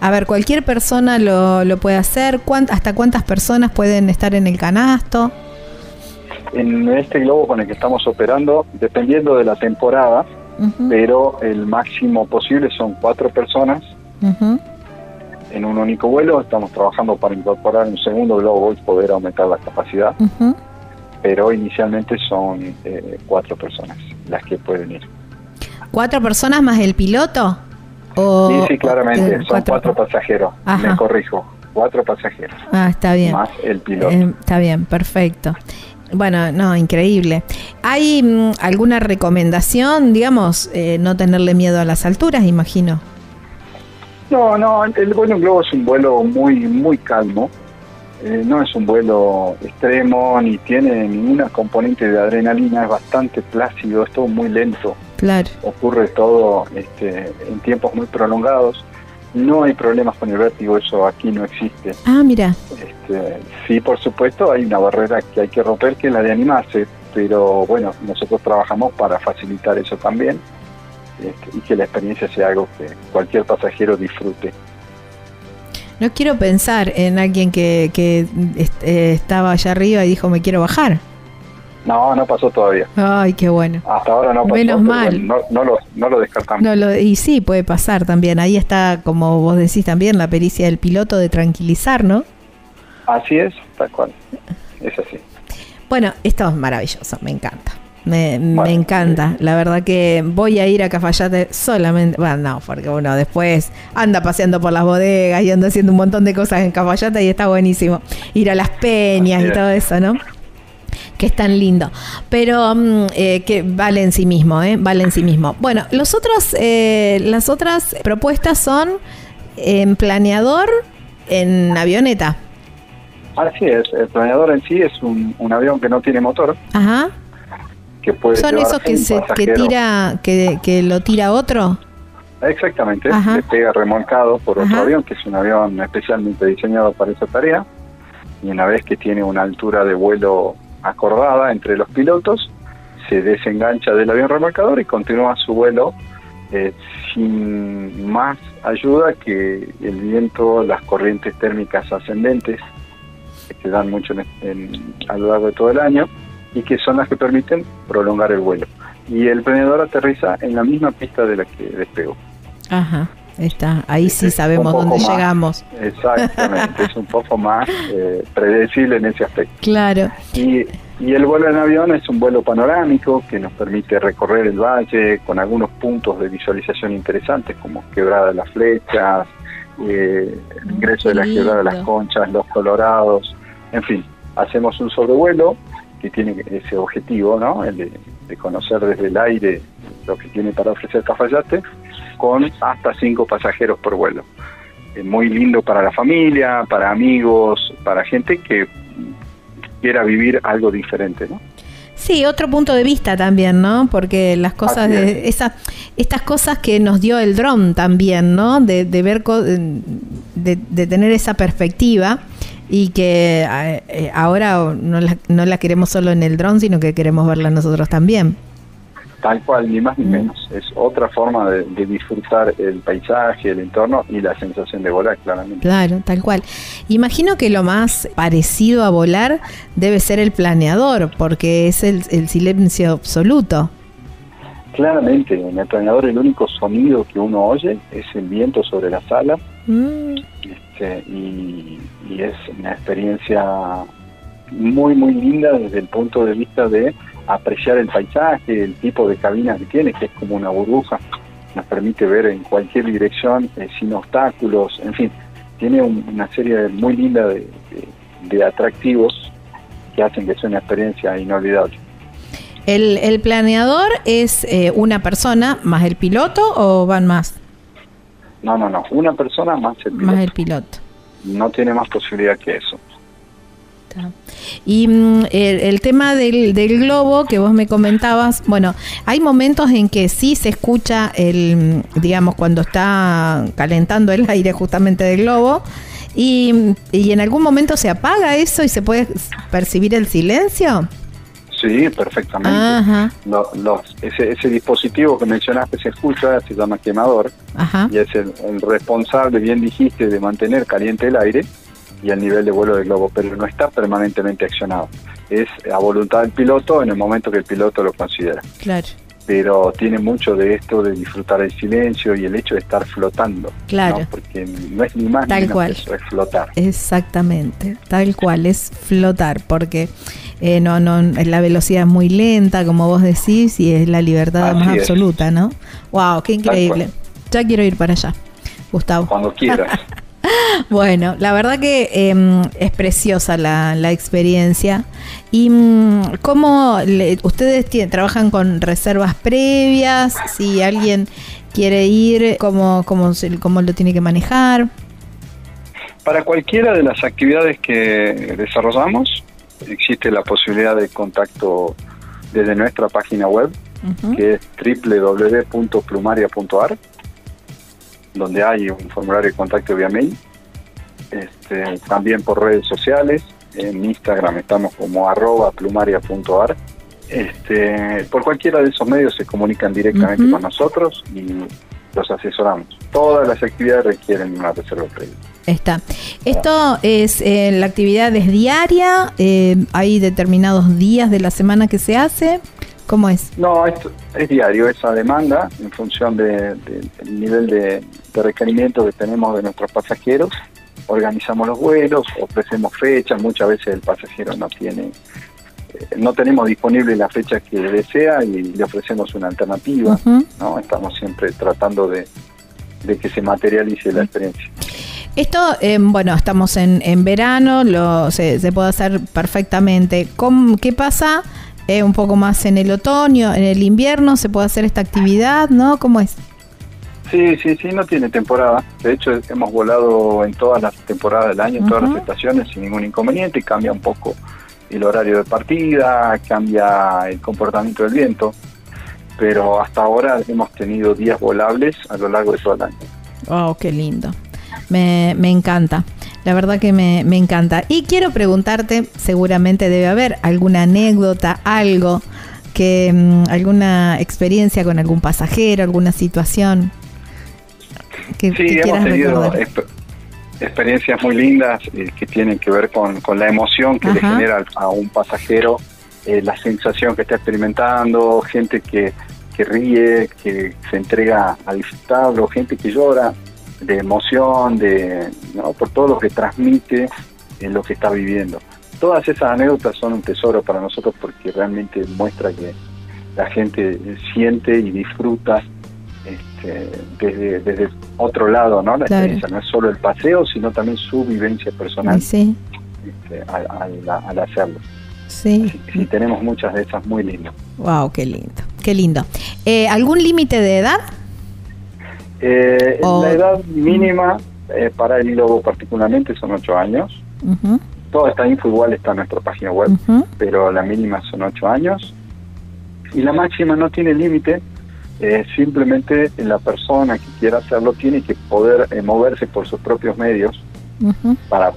a ver, cualquier persona lo, lo puede hacer? ¿Cuánt- ¿Hasta cuántas personas pueden estar en el canasto? En este globo con el que estamos operando, dependiendo de la temporada, pero el máximo posible son cuatro personas ujú. En un único vuelo. Estamos trabajando para incorporar un segundo globo y poder aumentar la capacidad, pero inicialmente son eh, cuatro personas las que pueden ir. ¿Cuatro personas más el piloto? O, sí, sí, claramente, son cuatro, pasajeros, Ajá. me corrijo, cuatro pasajeros, Ah, está bien. más el piloto. Eh, está bien, perfecto. Bueno, no, increíble. ¿Hay mm, alguna recomendación, digamos, eh, no tenerle miedo a las alturas, imagino? No, no, el vuelo en globo es un vuelo muy, muy calmo. Eh, no es un vuelo extremo ni tiene ninguna componente de adrenalina, es bastante plácido, es todo muy lento. Claro. ocurre todo este, en tiempos muy prolongados. No hay problemas con el vértigo, eso aquí no existe. Ah, mira. Este, sí, por supuesto, hay una barrera que hay que romper, que es la de animarse, pero bueno, nosotros trabajamos para facilitar eso también y que la experiencia sea algo que cualquier pasajero disfrute. No quiero pensar en alguien que, que est- eh, estaba allá arriba y dijo me quiero bajar. No, no pasó todavía. Ay, qué bueno. Hasta ahora no pasó. Menos mal. no, lo, no lo descartamos. No, lo, y sí, puede pasar también. Ahí está, como vos decís también, la pericia del piloto de tranquilizar, ¿no? Así es, tal cual. Es así. Bueno, esto es maravilloso, me encanta. Me, me encanta. La verdad que voy a ir a Cafayate solamente. Bueno, no, porque uno después anda paseando por las bodegas y anda haciendo un montón de cosas en Cafayate y está buenísimo. Ir a las peñas y todo eso, ¿no? Que es tan lindo. Pero mm, eh, que vale en sí mismo, ¿eh? Vale en sí mismo. Bueno, los otros, eh, las otras propuestas son en planeador, en avioneta. Así es, el planeador en sí es un, un avión que no tiene motor, Ajá. Que puede Son esos que se que tira que, que lo tira otro. Exactamente, Ajá. le pega remolcado por otro Ajá. avión, que es un avión especialmente diseñado para esa tarea, y una vez que tiene una altura de vuelo acordada entre los pilotos, se desengancha del avión remolcador y continúa su vuelo eh, sin más ayuda que el viento, las corrientes térmicas ascendentes, que se dan mucho en- en- a lo largo de todo el año, y que son las que permiten prolongar el vuelo. Y el planeador aterriza en la misma pista de la que despegó. Ajá. Está. Ahí sí Es sabemos dónde más. llegamos. Exactamente, es un poco más eh, predecible en ese aspecto. Claro. Y, y el vuelo en avión es un vuelo panorámico que nos permite recorrer el valle con algunos puntos de visualización interesantes como Quebrada de las Flechas, eh, el ingreso de la Quebrada de las. Conchas, Los Colorados, en fin, hacemos un sobrevuelo que tiene ese objetivo, ¿no? El de de conocer desde el aire lo que tiene para ofrecer Cafayate, con hasta cinco pasajeros por vuelo. Es muy lindo para la familia, para amigos, para gente que quiera vivir algo diferente, ¿no? Sí, otro punto de vista también, ¿no? Porque las cosas de esas estas cosas que nos dio el dron también, ¿no? De, de ver co- de, de tener esa perspectiva y que eh, ahora no la, no la queremos solo en el dron, sino que queremos verla nosotros también. Tal cual, ni más ni menos. Es otra forma de, de disfrutar el paisaje, el entorno y la sensación de volar, claramente. Claro, tal cual. Imagino que lo más parecido a volar debe ser el planeador, porque es el, el silencio absoluto. Claramente, en el planeador el único sonido que uno oye es el viento sobre la sala Mm, este, y, y es una experiencia muy, muy linda desde el punto de vista de apreciar el paisaje, el tipo de cabina que tiene, que es como una burbuja, nos permite ver en cualquier dirección eh, sin obstáculos, en fin, tiene un- una serie muy linda de, de- de atractivos que hacen que sea una experiencia inolvidable. ¿El, el planeador es eh, una persona más el piloto o van más? No, no, no, una persona más el piloto. Más el piloto. no tiene más posibilidad que eso. Y mm, el, el tema del, del globo que vos me comentabas, bueno, hay momentos en que sí se escucha el, digamos, cuando está calentando el aire justamente del globo, y, y en algún momento se apaga eso y se puede percibir el silencio. Sí, perfectamente. Ajá, los- ese, ese dispositivo que mencionaste se escucha, se llama quemador, ajá. y es el, el responsable, bien dijiste, de mantener caliente el aire y el nivel de vuelo del globo, pero no está permanentemente accionado. Es a voluntad del piloto en el momento que el piloto lo considera. Claro, Pero tiene mucho de esto de disfrutar el silencio y el hecho de estar flotando. Claro. ¿no? Porque no es ni más Tal ni menos cual. eso, es flotar. exactamente, tal cual, es flotar, porque eh, no, no, la velocidad es muy lenta, como vos decís, y es la libertad Así más es. absoluta, ¿no? Wow, qué increíble. Ya quiero ir para allá, Gustavo. Cuando quieras. Bueno, la verdad que eh, es preciosa la, la experiencia. ¿Y mm, cómo le- ustedes trabajan con reservas previas? Si alguien quiere ir, ¿cómo, cómo, cómo lo tiene que manejar? Para cualquiera de las actividades que desarrollamos, existe la posibilidad de contacto desde nuestra página web, Ujú. que es www.plumaria.ar, donde hay un formulario de contacto vía mail. Este, también por redes sociales, en Instagram estamos como arroba plumaria.ar. Este, por cualquiera de esos medios se comunican directamente con nosotros y los asesoramos. Todas las actividades requieren una reserva previa. Está. Esto es, eh, la actividad es diaria, eh, hay determinados días de la semana que se hace. ¿Cómo es? No, es diario, esa demanda en función de- de- del nivel de, de requerimiento que tenemos de nuestros pasajeros. Organizamos los vuelos, ofrecemos fechas, muchas veces el pasajero no tiene, eh, no tenemos disponible la fecha que desea y le ofrecemos una alternativa. ¿no? Estamos siempre tratando de, de que se materialice la experiencia. Esto, eh, bueno, estamos en, en verano, lo, se, se puede hacer perfectamente. ¿Cómo- ¿Qué pasa eh, un poco más en el otoño, en el invierno? ¿Se puede hacer esta actividad? ¿No? ¿Cómo es? Sí, sí, sí, no tiene temporada. De hecho, hemos volado en todas las temporadas del año, en todas las estaciones sin ningún inconveniente. Cambia un poco el horario de partida, cambia el comportamiento del viento. Pero hasta ahora hemos tenido días volables a lo largo de todo el año. Oh, qué lindo. Me, me encanta. La verdad que me, me encanta. Y quiero preguntarte, seguramente debe haber alguna anécdota, algo que mm, alguna experiencia con algún pasajero, alguna situación que, Sí, que hemos tenido experiencias muy lindas eh, que tienen que ver con, con la emoción que le genera a un pasajero, eh, la sensación que está experimentando, gente que, que ríe, que se entrega a disfrutarlo, gente que llora de emoción, de ¿no? por todo lo que transmite en lo que está viviendo. Todas esas anécdotas son un tesoro para nosotros porque realmente muestra que la gente siente y disfruta este, desde, desde otro lado, ¿no? La Claro. experiencia no es solo el paseo, sino también su vivencia personal sí. este, al, al- al hacerlo. Sí. Y tenemos muchas de esas muy lindas. Wow, qué lindo, qué lindo. Eh, ¿Algún límite de edad? Eh, La edad mínima eh, para el globo particularmente son 8 años. Ujú, Toda esta info igual está en nuestra página web, pero la mínima son 8 años. Y la máxima no tiene límite, eh, simplemente la persona que quiera hacerlo tiene que poder eh, moverse por sus propios medios para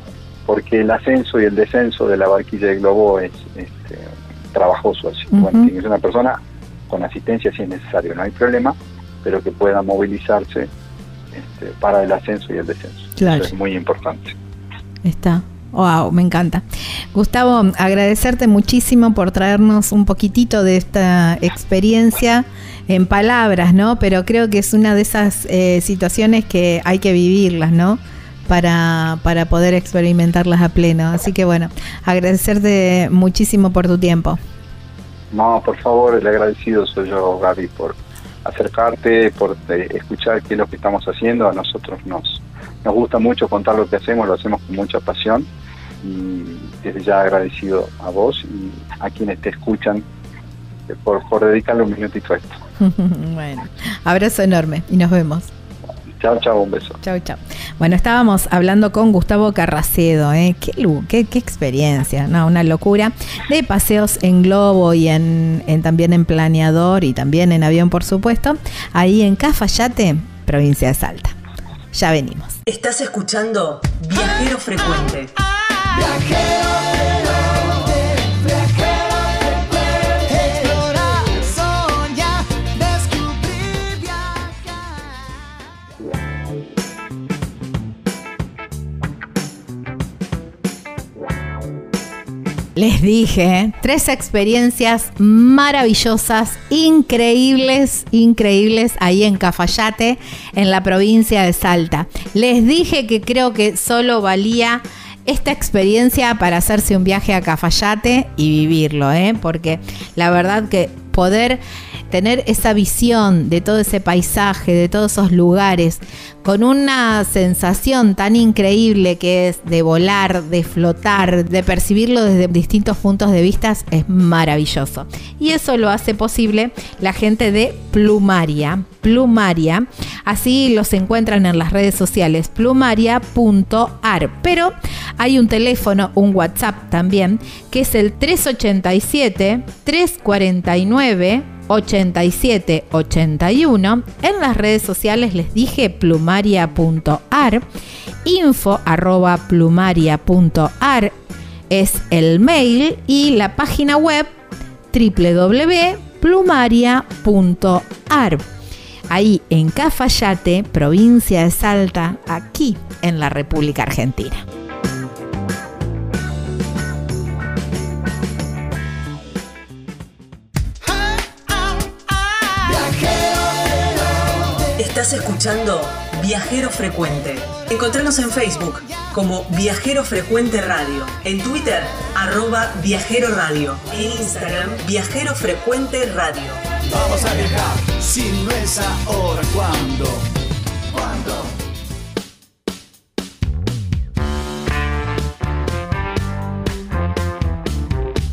porque el ascenso y el descenso de la barquilla de globo es este, trabajoso. Así bueno, que ser una persona con asistencia si es necesario, no hay problema, pero que pueda movilizarse este, para el ascenso y el descenso. Claro. Eso es muy importante. Está. Wow, me encanta. Gustavo, agradecerte muchísimo por traernos un poquitito de esta experiencia en palabras, ¿no? Pero creo que es una de esas eh, situaciones que hay que vivirlas, ¿no? Para, para poder experimentarlas a pleno. Así que bueno, agradecerte muchísimo por tu tiempo. No, por favor, el agradecido soy yo, Gaby, por acercarte, por eh, escuchar qué es lo que estamos haciendo. A nosotros nos, nos gusta mucho contar lo que hacemos, lo hacemos con mucha pasión y desde ya agradecido a vos y a quienes te escuchan eh, por, por dedicarle un minutito a esto. bueno, abrazo enorme y nos vemos. Chao, chao, un beso. Chau, chau. Bueno, estábamos hablando con Gustavo Carracedo, ¿eh? Qué, qué, qué experiencia, ¿no? Una locura de paseos en globo y en, en- también en planeador y también en avión, por supuesto, ahí en Cafayate, provincia de Salta. Ya venimos. Estás escuchando Viajero Frecuente. Les dije, tres experiencias maravillosas, increíbles, increíbles ahí en Cafayate, en la provincia de Salta. Les dije que creo que solo valía esta experiencia para hacerse un viaje a Cafayate y vivirlo, ¿eh? porque la verdad que poder tener esa visión de todo ese paisaje, de todos esos lugares, con una sensación tan increíble que es de volar, de flotar, de percibirlo desde distintos puntos de vista, es maravilloso. Y eso lo hace posible la gente de Plumaria. Plumaria, así los encuentran en las redes sociales, plumaria.ar. Pero hay un teléfono, un WhatsApp también, que es el 387 349 8781. En las redes sociales les dije plumaria.ar, info arroba plumaria.ar es el mail y la página web www.plumaria.ar. Ahí en Cafayate, provincia de Salta, aquí en la República Argentina. Estás escuchando Viajero Frecuente. Encontranos en Facebook como Viajero Frecuente Radio, en Twitter arroba Viajero Radio, en Instagram Viajero Frecuente Radio. Vamos a viajar, si no es ahora, ¿cuándo? ¿Cuándo?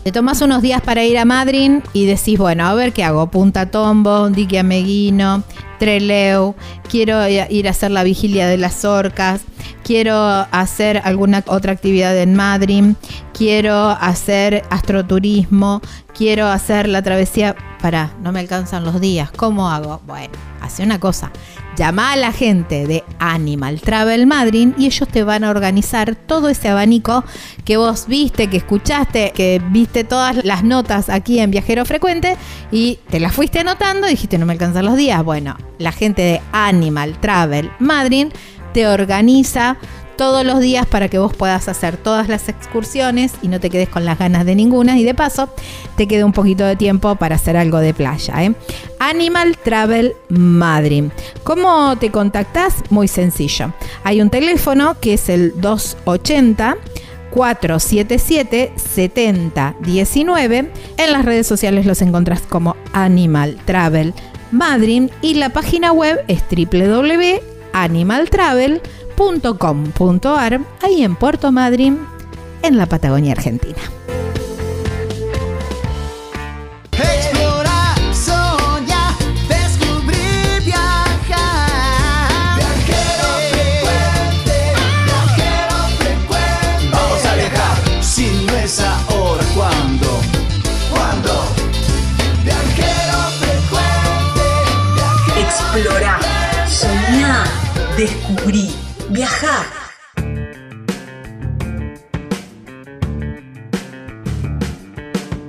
Te tomas unos días para ir a Madrid y decís, bueno, a ver qué hago. Punta Tombo, Dique Ameguino, Treleu, quiero ir a hacer la vigilia de las orcas, quiero hacer alguna otra actividad en Madrid, quiero hacer astroturismo, quiero hacer la travesía. Pará, no me alcanzan los días. ¿Cómo hago? Bueno, hace una cosa. Llama a la gente de Animal Travel Madrid y ellos te van a organizar todo ese abanico que vos viste, que escuchaste, que viste todas las notas aquí en Viajero Frecuente y te las fuiste anotando y dijiste no me alcanzan los días. Bueno, la gente de Animal Travel Madrid te organiza todos los días para que vos puedas hacer todas las excursiones y no te quedes con las ganas de ninguna y de paso te quede un poquito de tiempo para hacer algo de playa. ¿eh? Animal Travel Madrid. ¿Cómo te contactás? Muy sencillo. Hay un teléfono que es el 280 477 7019. En las redes sociales los encontrás como Animal Travel Madrid y la página web es puntocom.ar ahí en Puerto Madryn en la Patagonia Argentina. Explora, soñar, descubrir, viajar. Viajero, frecuente. Viajero, frecuente. Vamos a viajar sin esa ahora cuando, cuando. Viajero, frecuente. Explora, soñar, descubrir viajá.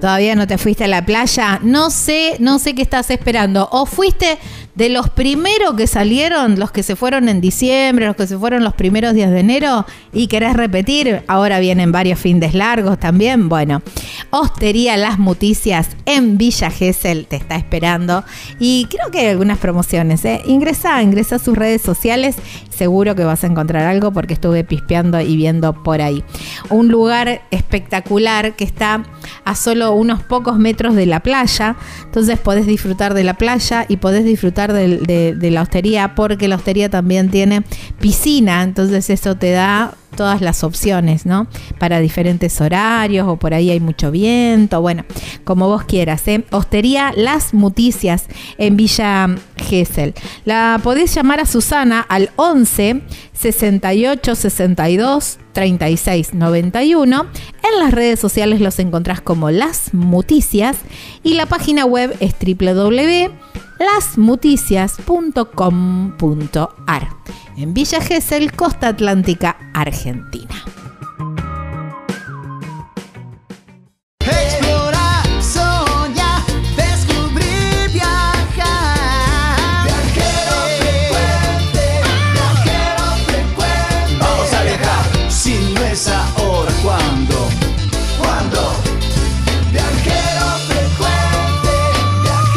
¿Todavía no te fuiste a la playa? No sé, no sé qué estás esperando. ¿O fuiste de los primeros que salieron, los que se fueron en diciembre, los que se fueron los primeros días de enero y querés repetir, ahora vienen varios fines largos también. Bueno, Hostería Las Muticias en Villa Gesell te está esperando y creo que hay algunas promociones. ¿eh? Ingresa, ingresa a sus redes sociales, seguro que vas a encontrar algo porque estuve pispeando y viendo por ahí. Un lugar espectacular que está a solo unos pocos metros de la playa, entonces podés disfrutar de la playa y podés disfrutar de, la hostería porque la hostería también tiene piscina, entonces eso te da todas las opciones, ¿no? Para diferentes horarios o por ahí hay mucho viento, bueno, como vos quieras, ¿eh? Hostería Las Muticias en Villa Gesell. La podés llamar a Susana al 11 68 62 36 91. En las redes sociales los encontrás como Las Muticias y la página web es www lasmuticias.com.ar en Villa Gesell, Costa Atlántica, Argentina.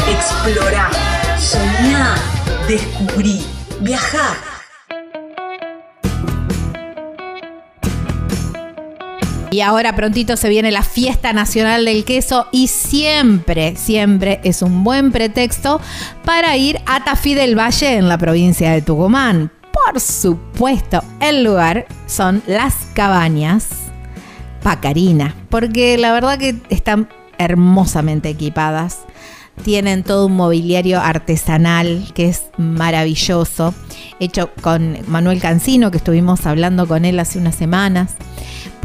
Explorar, soñar, descubrir, viajar. Y ahora prontito se viene la fiesta nacional del queso y siempre, siempre es un buen pretexto para ir a Tafí del Valle en la provincia de Tucumán. Por supuesto, el lugar son las cabañas Pacarina, porque la verdad que están hermosamente equipadas. Tienen todo un mobiliario artesanal que es maravilloso, hecho con Manuel Cancino, que estuvimos hablando con él hace unas semanas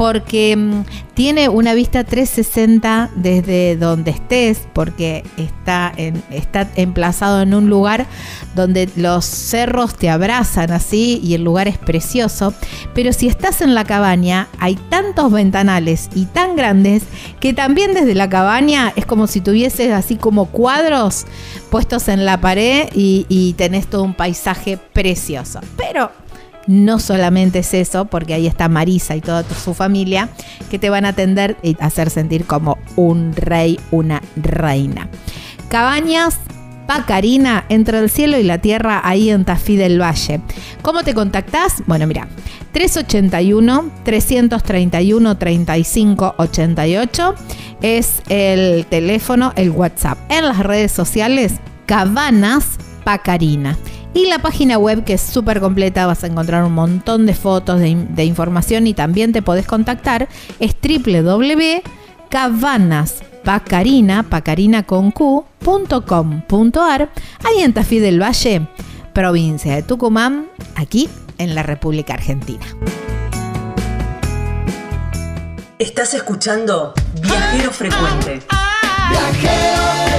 porque mm, tiene una vista 360 desde donde estés, porque está, está emplazado en un lugar donde los cerros te abrazan así y el lugar es precioso. Pero si estás en la cabaña, hay tantos ventanales y tan grandes que también desde la cabaña es como si tuvieses así como cuadros puestos en la pared y, y tenés todo un paisaje precioso. Pero no solamente es eso, porque ahí está Marisa y toda su familia, que te van a atender y hacer sentir como un rey, una reina. Cabañas Pacarina entre el cielo y la tierra ahí en Tafí del Valle. ¿Cómo te contactás? Bueno, mira, 381 331 3588 es el teléfono, el WhatsApp. En las redes sociales, Cabanas Pacarina. Y la página web que es súper completa, vas a encontrar un montón de fotos, de, de, información y también te podés contactar, es www.cabanaspacarina, pacarina con Q.com.ar, ahí en Tafí del Valle, provincia de Tucumán, aquí en la República Argentina. Estás escuchando Viajero Frecuente. viajero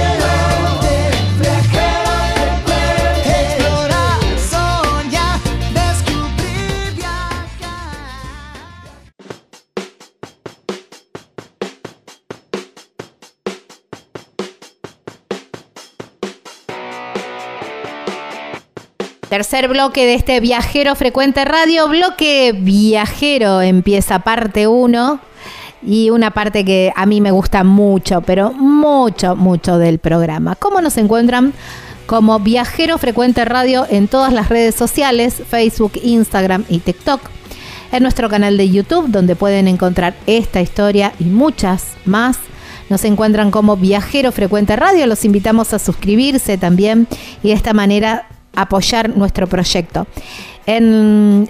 Tercer bloque de este Viajero Frecuente Radio, bloque Viajero, empieza parte 1 y una parte que a mí me gusta mucho, pero mucho, mucho del programa. ¿Cómo nos encuentran? Como Viajero Frecuente Radio en todas las redes sociales, Facebook, Instagram y TikTok. En nuestro canal de YouTube, donde pueden encontrar esta historia y muchas más. Nos encuentran como Viajero Frecuente Radio. Los invitamos a suscribirse también y de esta manera apoyar nuestro proyecto. En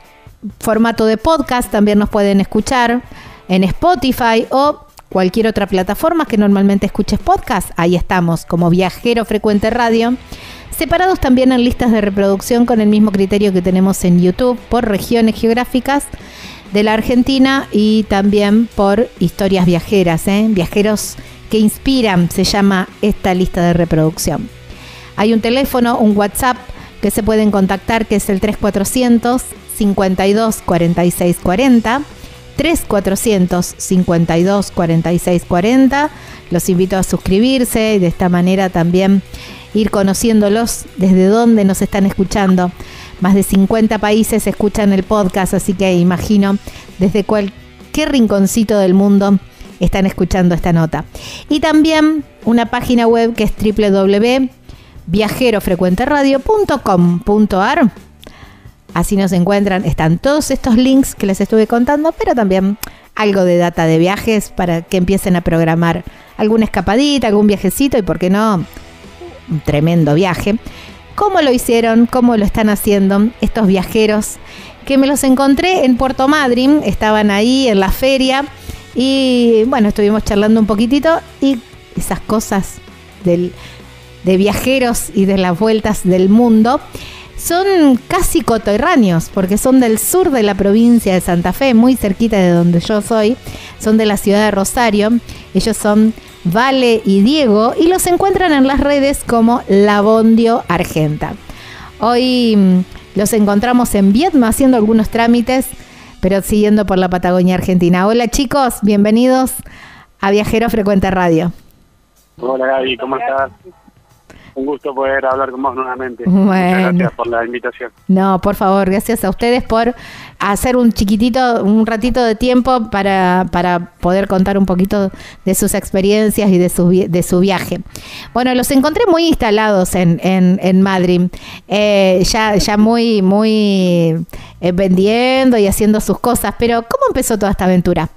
formato de podcast también nos pueden escuchar en Spotify o cualquier otra plataforma que normalmente escuches podcast. Ahí estamos como Viajero Frecuente Radio. Separados también en listas de reproducción con el mismo criterio que tenemos en YouTube por regiones geográficas de la Argentina y también por historias viajeras, ¿eh? viajeros que inspiran, se llama esta lista de reproducción. Hay un teléfono, un WhatsApp que se pueden contactar, que es el 3400 52 46 40. 3400 52 46 40. Los invito a suscribirse y de esta manera también ir conociéndolos desde dónde nos están escuchando. Más de 50 países escuchan el podcast, así que imagino desde cualquier rinconcito del mundo están escuchando esta nota. Y también una página web que es www.viajerofrecuenteradio.com.ar. Así nos encuentran, están todos estos links que les estuve contando, pero también algo de data de viajes para que empiecen a programar alguna escapadita, algún viajecito y, por qué no, un tremendo viaje. ¿Cómo lo hicieron? ¿Cómo lo están haciendo estos viajeros? Que me los encontré en Puerto Madryn, estaban ahí en la feria y bueno, estuvimos charlando un poquitito y esas cosas del, de viajeros y de las vueltas del mundo son casi coterráneos, porque son del sur de la provincia de Santa Fe, muy cerquita de donde yo soy, son de la ciudad de Rosario, ellos son Vale y Diego y los encuentran en las redes como Labondio Argenta. Hoy mm, los encontramos en Viedma haciendo algunos trámites, pero siguiendo por la Patagonia Argentina. Hola chicos, bienvenidos a Viajero Frecuente Radio. Hola Gaby, ¿cómo estás? Un gusto poder hablar con vos nuevamente. Bueno. Muchas gracias por la invitación. No, por favor, gracias a ustedes por hacer un chiquitito, un ratito de tiempo para, para poder contar un poquito de sus experiencias y de su, de su viaje. Bueno, los encontré muy instalados en, en, en Madrid, eh, ya, ya muy, muy eh, vendiendo y haciendo sus cosas, pero ¿cómo empezó toda esta aventura?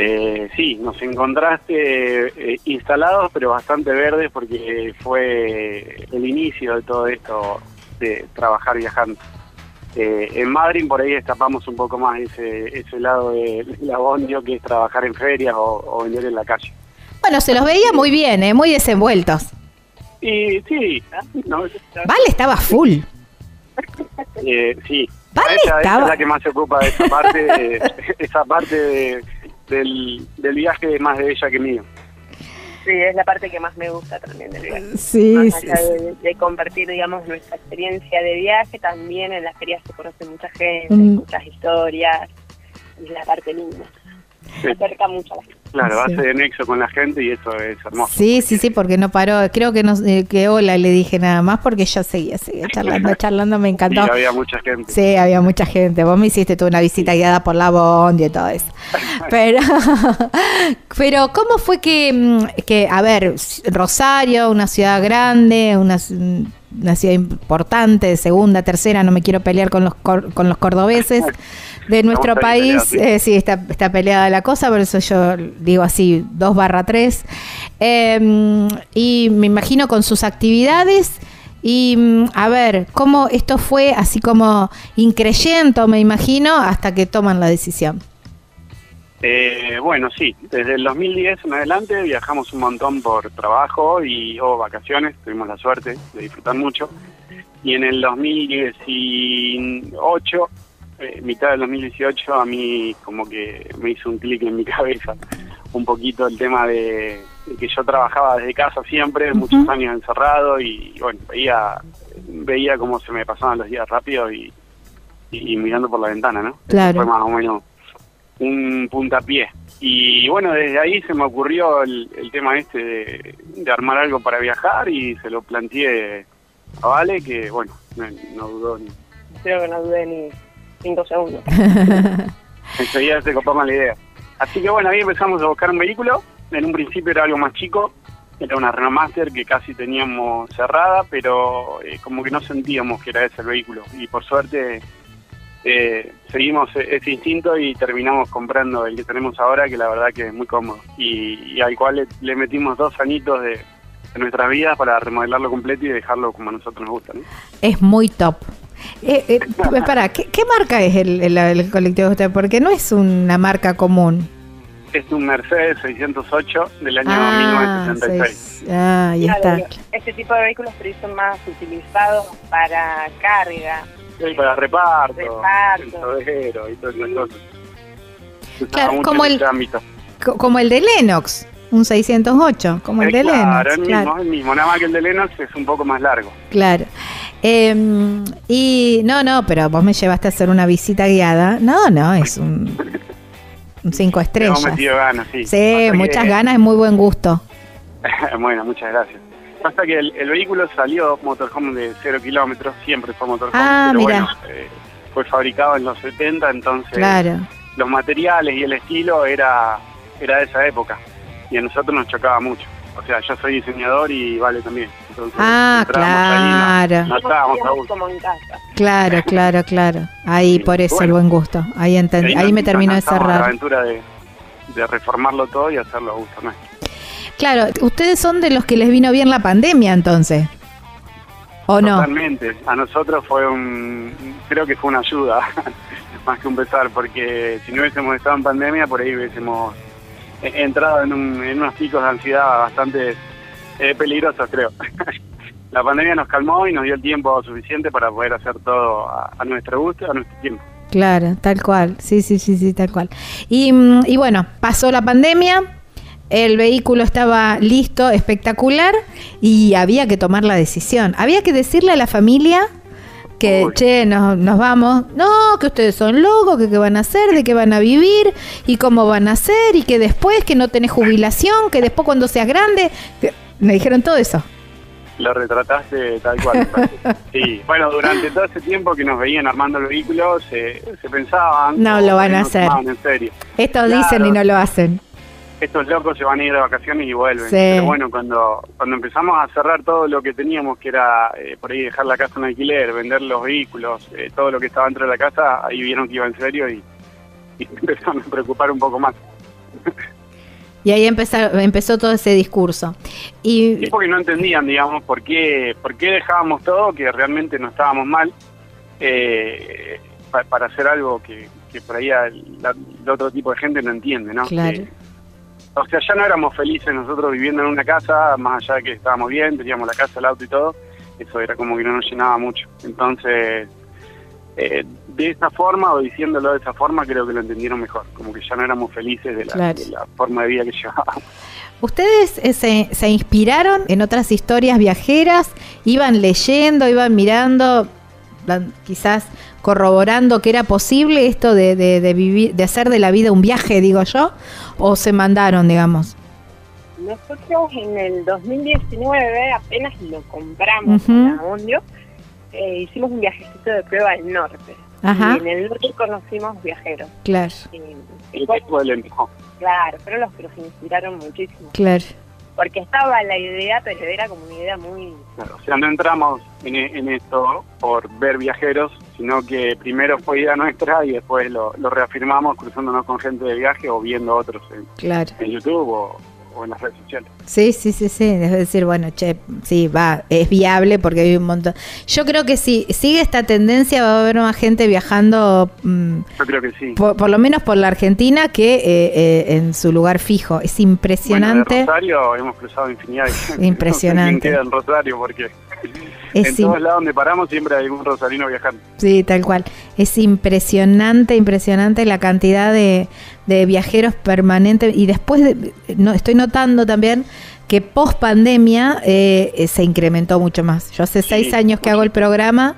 Eh, sí, nos encontraste eh, instalados, pero bastante verdes porque fue el inicio de todo esto de trabajar viajando. Eh, en Madrid por ahí destapamos un poco más ese, ese lado de la bondio que es trabajar en ferias o, o vender en la calle. Bueno, se los veía muy bien, eh, muy desenvueltos. Y sí, no, Vale estaba full. Eh, sí. Vale, esa, es la que más se ocupa de esa parte, de- esa parte de- del, del viaje es más de ella que mío. Sí, es la parte que más me gusta también del viaje. Sí, Más sí, allá sí. de, de compartir, digamos, nuestra experiencia de viaje, también en las ferias se conoce mucha gente, Mm. muchas historias, y es la parte linda. Sí. Acerca mucho a la gente. Claro, Sí. hace de nexo con la gente y eso es hermoso. Sí, sí, sí, porque no paró. Creo que no, eh, que hola le dije nada más porque yo seguía, seguía charlando, charlando, me Y encantó. había mucha gente. Sí, había mucha gente. Vos me hiciste toda una visita guiada por la Bondi y todo eso. Pero, pero ¿cómo fue que, mm, que, a ver, Rosario, una ciudad grande, una, s- una ciudad importante, segunda, tercera, no me quiero pelear con los, cor- con los cordobeses de nuestro país. Eh, sí, está, está peleada la cosa, por eso yo digo así, 2 barra 3. y me imagino con sus actividades. Y mm, a ver, ¿cómo esto fue así como increyendo, me imagino, hasta que toman la decisión? Eh, bueno, sí, desde el 2010 en adelante viajamos un montón por trabajo y o vacaciones, tuvimos la suerte de disfrutar mucho. Y en el 2018, eh, mitad del 2018, a mí como que me hizo un clic en mi cabeza un poquito el tema de, de que yo trabajaba desde casa siempre, muchos años encerrado y bueno, veía, veía cómo se me pasaban los días rápido y, y, y mirando por la ventana, ¿no? Eso Claro. Fue más o menos un puntapié. Y bueno, desde ahí se me ocurrió el, el tema este de, de armar algo para viajar y se lo planteé a Vale, que bueno, no, no dudó ni. Creo que no dudé ni cinco segundos. Enseguida se copó más la idea. Así que bueno, ahí empezamos a buscar un vehículo. En un principio era algo más chico, era una Renault Master que casi teníamos cerrada, pero eh, como que no sentíamos que era ese el vehículo. Y por suerte eh, seguimos e- ese instinto y terminamos comprando el que tenemos ahora, que la verdad que es muy cómodo. Y, y al cual le, le metimos dos añitos de, de nuestras vidas para remodelarlo completo y dejarlo como a nosotros nos gusta. ¿no? Es muy top. Eh, eh, para, ¿qué, qué marca es el, el, el colectivo de usted? Porque no es una marca común. Es un Mercedes 608 del año Ah, 1976. seis- ah, ahí está. Claro, Este tipo de vehículos pero son más utilizados para carga. Sí, para reparto, Reparto. el y todas esas cosas. Claro, como en el- Como el de Lennox, un 608, como el de claro, Lennox. el mismo, Claro, el mismo. Nada más que el de Lennox es un poco más largo. claro. Eh, y no, no, pero vos me llevaste a hacer una visita guiada. No, no, es un, un cinco estrellas. ganas, sí. Muchas que- ganas y muy buen gusto. bueno, muchas gracias. Pasa que el, el vehículo salió motorhome de cero kilómetros, siempre fue motorhome, Ah, pero mira. bueno, eh, fue fabricado en los 70, entonces Claro. los materiales y el estilo era, era de esa época y a nosotros nos chocaba mucho. O sea, yo soy diseñador y vale también. Entonces, Ah, ahí, claro. no, no estábamos a gusto. como en casa. Claro, claro, claro. Ahí por eso el buen gusto. Ahí entendí, ahí me terminó de a La cerrar. aventura de, de reformarlo todo y hacerlo a gusto nuestro. Claro, ustedes son de los que les vino bien la pandemia entonces. ¿O no? Totalmente. A nosotros fue un. Creo que fue una ayuda, más que un pesar, porque si no hubiésemos estado en pandemia, por ahí hubiésemos entrado en, un- en unos picos de ansiedad bastante eh, peligrosos, creo. La pandemia nos calmó y nos dio el tiempo suficiente para poder hacer todo a, a nuestro gusto, a nuestro tiempo. Claro, tal cual. Sí, sí, sí, sí, tal cual. Y, mm, y bueno, pasó la pandemia, el vehículo estaba listo, espectacular, y había que tomar la decisión. Había que decirle a la familia que, Uy. che, nos, nos vamos. No, que ustedes son locos, que qué van a hacer, de qué van a vivir, y cómo van a hacer, y que después, que no tenés jubilación, que después cuando seas grande... que- Me dijeron todo eso. Lo retrataste tal cual. Sí, bueno, durante todo ese tiempo que nos veían armando el vehículo, se, se pensaban. No lo van a hacer. tomaban en serio. Estos Claro. dicen y no lo hacen. Estos locos se van a ir de vacaciones y vuelven. Sí. Pero bueno, cuando cuando empezamos a cerrar todo lo que teníamos, que era eh, por ahí dejar la casa en alquiler, vender los vehículos, eh, todo lo que estaba dentro de la casa, ahí vieron que iba en serio y, y empezaron a preocupar un poco más. Y ahí empezó, empezó todo ese discurso. Y, Sí, porque no entendían, digamos, por qué, por qué dejábamos todo, que realmente no estábamos mal, eh, pa- para hacer algo que, que por ahí el, la- el otro tipo de gente no entiende, ¿no? Claro. Que- o sea, ya no éramos felices nosotros viviendo en una casa, más allá de que estábamos bien, teníamos la casa, el auto y todo, eso era como que no nos llenaba mucho. Entonces, eh, de esa forma o diciéndolo de esa forma, creo que lo entendieron mejor, como que ya no éramos felices de la, Claro. de la forma de vida que llevábamos. ¿Ustedes eh, se, se inspiraron en otras historias viajeras? ¿Iban leyendo, iban mirando, quizás corroborando que era posible esto de, de- de vivir, de hacer de la vida un viaje, digo yo? ¿O se mandaron, digamos? Nosotros en el 2019 apenas lo compramos Amundio, eh, hicimos un viajecito de prueba al norte. Ajá. Y en el norte conocimos viajeros. Claro, Y, y El claro, fueron los que nos inspiraron muchísimo. claro. Porque estaba la idea, pero era como una idea muy... Claro, o sea, no entramos en, e- en esto por ver viajeros, sino que primero fue idea nuestra y después lo, lo reafirmamos cruzándonos con gente de viaje o viendo otros en, Claro. en YouTube o, o en las redes sociales. Sí, sí, sí, sí. Es decir, bueno, che, sí, va, es viable porque hay un montón. Yo creo que si sigue esta tendencia va a haber más gente viajando, mm, Yo creo que sí. por, por lo menos por la Argentina, que eh, eh, en su lugar fijo. Es Bueno, de impresionante. Rosario hemos cruzado infinidad de. Impresionante. Queda en Rosario porque Es en todos lados donde paramos siempre hay algún rosarino viajando. Sí, tal cual. Es impresionante, impresionante la cantidad de, de viajeros permanentes. Y después, de- no, estoy notando también que post pandemia se incrementó mucho más. Yo hace Sí, seis años que hago el programa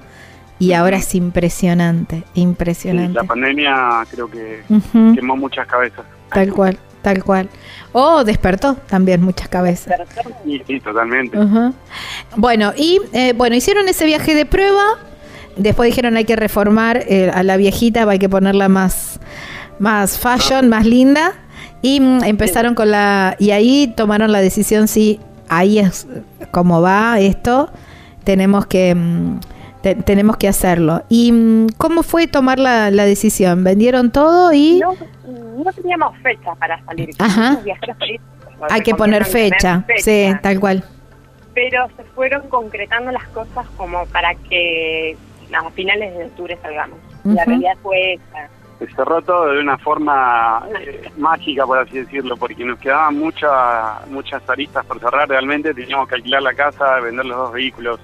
y ahora es impresionante, Sí, impresionante. la pandemia creo que quemó muchas cabezas. tal cual, tal cual. O despertó también muchas cabezas. Sí, sí, totalmente. Bueno, y eh, bueno, hicieron ese viaje de prueba. Después dijeron hay que reformar eh, a la viejita, hay que ponerla más, más fashion, más linda. Y mm, empezaron con la. Y ahí tomaron la decisión si ahí es como va esto, tenemos que. mm, te- tenemos que hacerlo. ¿Y mm, cómo fue tomar la, la decisión? ¿Vendieron todo y No, no teníamos fecha para salir. Ajá. Hay que poner fecha? Sí, tal cual. pero se fueron concretando las cosas como para que a finales de octubre salgamos. La realidad fue esa. Se cerró todo de una forma eh, mágica, por así decirlo, porque nos quedaban muchas muchas aristas por cerrar. Realmente teníamos que alquilar la casa, vender los dos vehículos,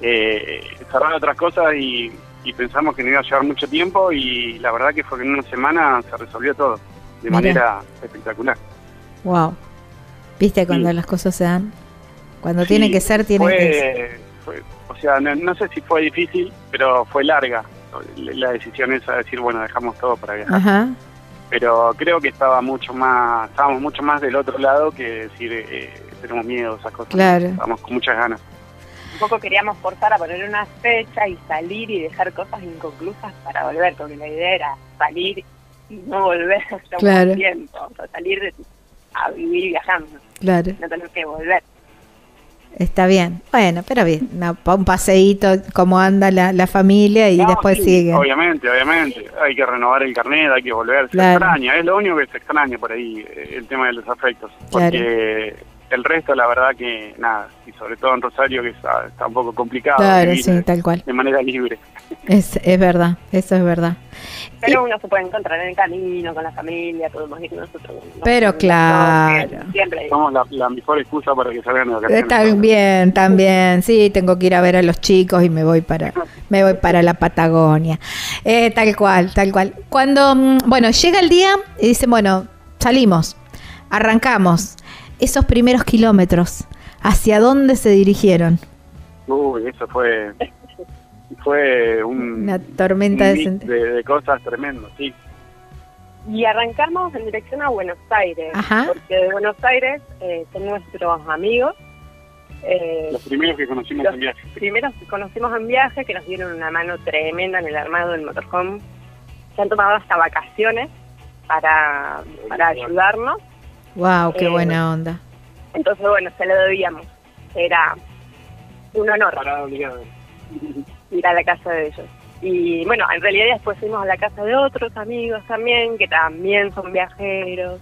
eh, cerrar otras cosas y, y pensamos que no iba a llevar mucho tiempo y la verdad que fue que en una semana se resolvió todo de manera espectacular. Wow. ¿Viste cuando Sí. las cosas se dan? Cuando Sí, tiene que ser, tiene que ser. fue, o sea, no, no sé si fue difícil, pero fue larga la decisión esa de decir, bueno, dejamos todo para viajar. Ajá. Pero creo que estaba mucho más, estábamos mucho más del otro lado que decir, eh, tenemos miedo, esas cosas. Claro. Estábamos con muchas ganas. Un poco queríamos forzar a poner una fecha y salir y dejar cosas inconclusas para volver, porque la idea era salir y no volver hasta Claro. un tiempo, o sea, salir de- a vivir viajando, Claro. no tener que volver. Está bien. Bueno, pero bien. una- un paseíto, cómo anda la, la familia y No, después sí, siguen. Obviamente, obviamente. Hay que renovar el carnet, hay que volver. Se Claro. extraña, es lo único que se extraña por ahí, eh, el tema de los afectos. Claro. El resto, la verdad que nada, y sobre todo en Rosario, que está, está un poco complicado. Claro, vivir sí, tal cual. De manera libre. Es, es verdad, eso es verdad. Pero uno se puede encontrar en el camino, con la familia, podemos ir nosotros. ¿no? Pero claro. Siempre. Somos la, la mejor excusa para que salgan de vacaciones. También, también, sí, tengo que ir a ver a los chicos y me voy para, me voy para la Patagonia. Eh, tal cual, tal cual. Cuando, mm, bueno, llega el día y dicen, bueno, salimos, arrancamos. Esos primeros kilómetros, ¿hacia dónde se dirigieron? Uy, eso fue fue un, Una tormenta un de de, de cosas tremendas, sí. Y arrancamos en dirección a Buenos Aires, Ajá. porque de Buenos Aires eh, son nuestros amigos. eh, Los primeros que conocimos Los en viaje. primeros que conocimos en viaje, que nos dieron una mano tremenda en el armado del motorhome, se han tomado hasta vacaciones para, para ayudarnos. Wow, qué Eh, buena onda. Entonces, bueno, se lo debíamos. Era un honor Parada obligada. ir a la casa de ellos. Y bueno, en realidad después fuimos a la casa de otros amigos también, que también son viajeros.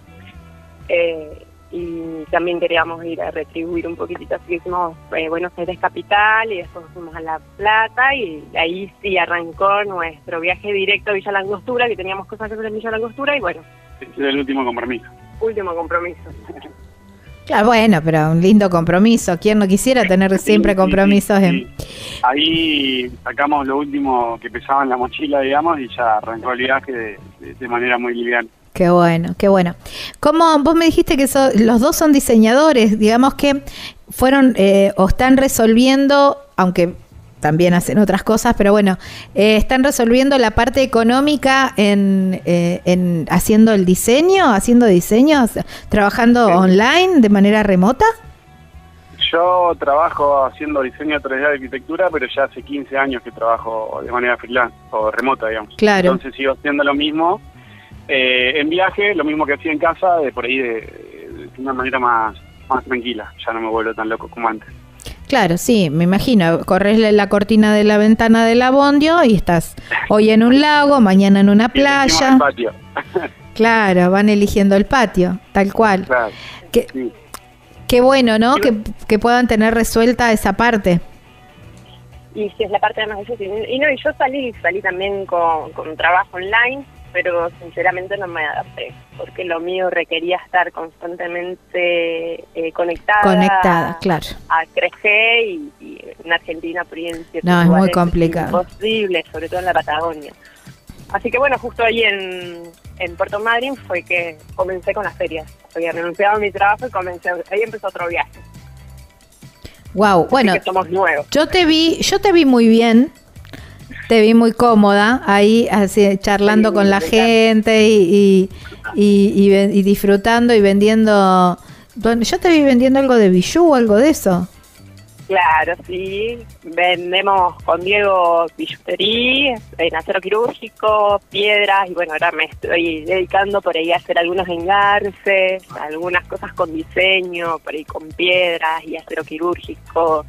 Eh, y también queríamos ir a retribuir un poquitito, así que hicimos eh, Buenos Aires Capital y después fuimos a La Plata y ahí sí arrancó nuestro viaje directo a Villa Langostura, que teníamos cosas que hacer en Villa Langostura y bueno, Ese es el último compromiso. Último compromiso. Claro, bueno, pero un lindo compromiso. ¿Quién no quisiera tener siempre compromisos en... Ahí sacamos lo último que pesaba en la mochila, digamos, y ya arrancó el viaje de manera muy liviana. Qué bueno, qué bueno. ¿Cómo vos me dijiste que so- los dos son diseñadores? Digamos que fueron eh, o están resolviendo, aunque también hacen otras cosas, pero bueno, eh, están resolviendo la parte económica en, eh, en haciendo el diseño, haciendo diseños, trabajando Sí. online de manera remota. Yo trabajo haciendo diseño 3D de arquitectura, pero ya hace 15 años que trabajo de manera freelance o remota, digamos. Claro. Entonces sigo haciendo lo mismo eh, en viaje, lo mismo que hacía en casa, de por ahí de, de una manera más, más tranquila. Ya no me vuelvo tan loco como antes. Claro, sí, me imagino. Corres la- cortina de la ventana del abondio y estás hoy en un lago, mañana en una playa. patio. Claro, van eligiendo el patio, tal cual. Claro. Qué, Sí. qué bueno, ¿no? Que, que puedan tener resuelta esa parte. Y sí, es la parte más difícil. Y no, y yo salí, salí también con, con trabajo online, pero sinceramente no me adapté, porque lo mío requería estar constantemente eh, conectada. Conectada, claro. A crecer y, y en Argentina, por ahí en No, es muy complicado. imposible, sobre todo en la Patagonia. Así que bueno, justo ahí en, en Puerto Madryn fue que comencé con las ferias. Había renunciado a mi trabajo y comencé, ahí empezó otro viaje. Wow, Así bueno, que somos nuevos. yo te vi, yo te vi muy bien. Te vi muy cómoda ahí, así, charlando Sí, con la gente y, y, disfrutando y vendiendo. Bueno, yo te vi vendiendo algo de bijú, algo de eso. Claro, sí. Vendemos con Diego billutería, en acero quirúrgico, piedras y bueno, ahora me estoy dedicando por ahí a hacer algunos engarces, algunas cosas con diseño, por ahí con piedras y acero quirúrgico,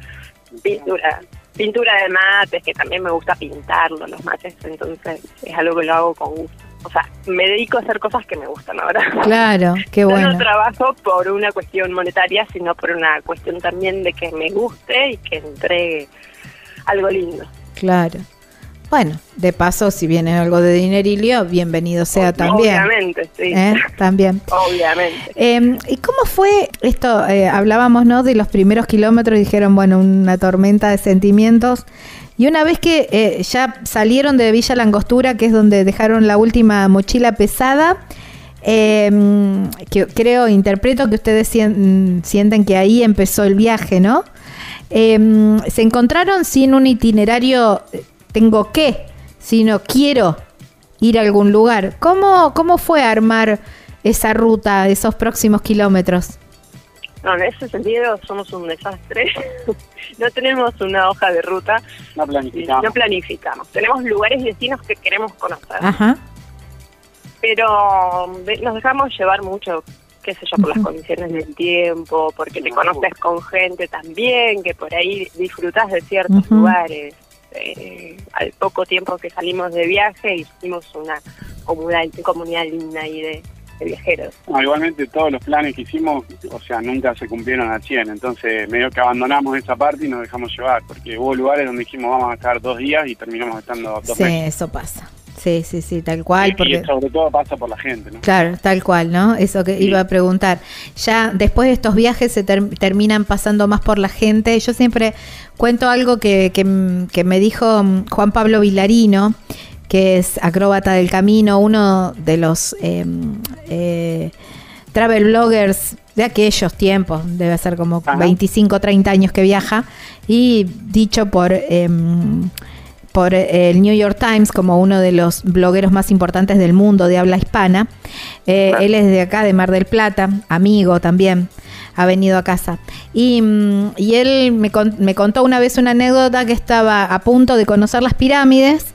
pintura. Pintura de mates, que también me gusta pintarlo, los mates, entonces es algo que lo hago con gusto. O sea, me dedico a hacer cosas que me gustan ahora. Claro, qué Yo bueno. no trabajo por una cuestión monetaria, sino por una cuestión también de que me guste y que entregue algo lindo. Claro. Bueno, de paso, si viene algo de dinerilio, bienvenido sea también. Obviamente, sí. ¿Eh? También. Obviamente. Eh, ¿Y cómo fue esto? Eh, hablábamos, ¿no? De los primeros kilómetros, dijeron, bueno, una tormenta de sentimientos. Y una vez que eh, ya salieron de Villa Langostura, que es donde dejaron la última mochila pesada, eh, que creo, interpreto que ustedes sien- sienten que ahí empezó el viaje, ¿no? eh, se encontraron sin un itinerario, eh, tengo que, sino quiero ir a algún lugar. ¿Cómo, cómo fue armar esa ruta, esos próximos kilómetros? No, en ese sentido somos un desastre. no tenemos una hoja de ruta, No planificamos. no planificamos. Tenemos lugares y destinos que queremos conocer, Ajá. pero de- nos dejamos llevar mucho, qué sé yo, por las condiciones del tiempo, porque te conoces con gente también, que por ahí disfrutas de ciertos lugares. Eh, al poco tiempo que salimos de viaje hicimos una comunidad, comunidad linda ahí de, de viajeros. No, igualmente todos los planes que hicimos, o sea, nunca se cumplieron al 100, entonces medio que abandonamos esa parte y nos dejamos llevar, porque hubo lugares donde dijimos vamos a estar dos días y terminamos estando dos Sí, meses. eso pasa. Sí, sí, sí, tal cual. Y- Porque... Y sobre todo pasa por la gente, ¿no? Claro, tal cual, ¿no? Eso que Sí. iba a preguntar. Ya después de estos viajes se ter- terminan pasando más por la gente. Yo siempre cuento algo que, que que me dijo mm, Juan Pablo Vilarino, que es acróbata del camino, uno de los eh, eh, travel bloggers de aquellos tiempos, debe ser como Ajá. 25, 30 años que viaja, y dicho por... em, por el New York Times como uno de los blogueros más importantes del mundo de habla hispana. Eh. Él es de acá, de Mar del Plata, amigo también, ha venido a casa. Y, mm, y él me, con- me contó una vez una anécdota que estaba a punto de conocer las pirámides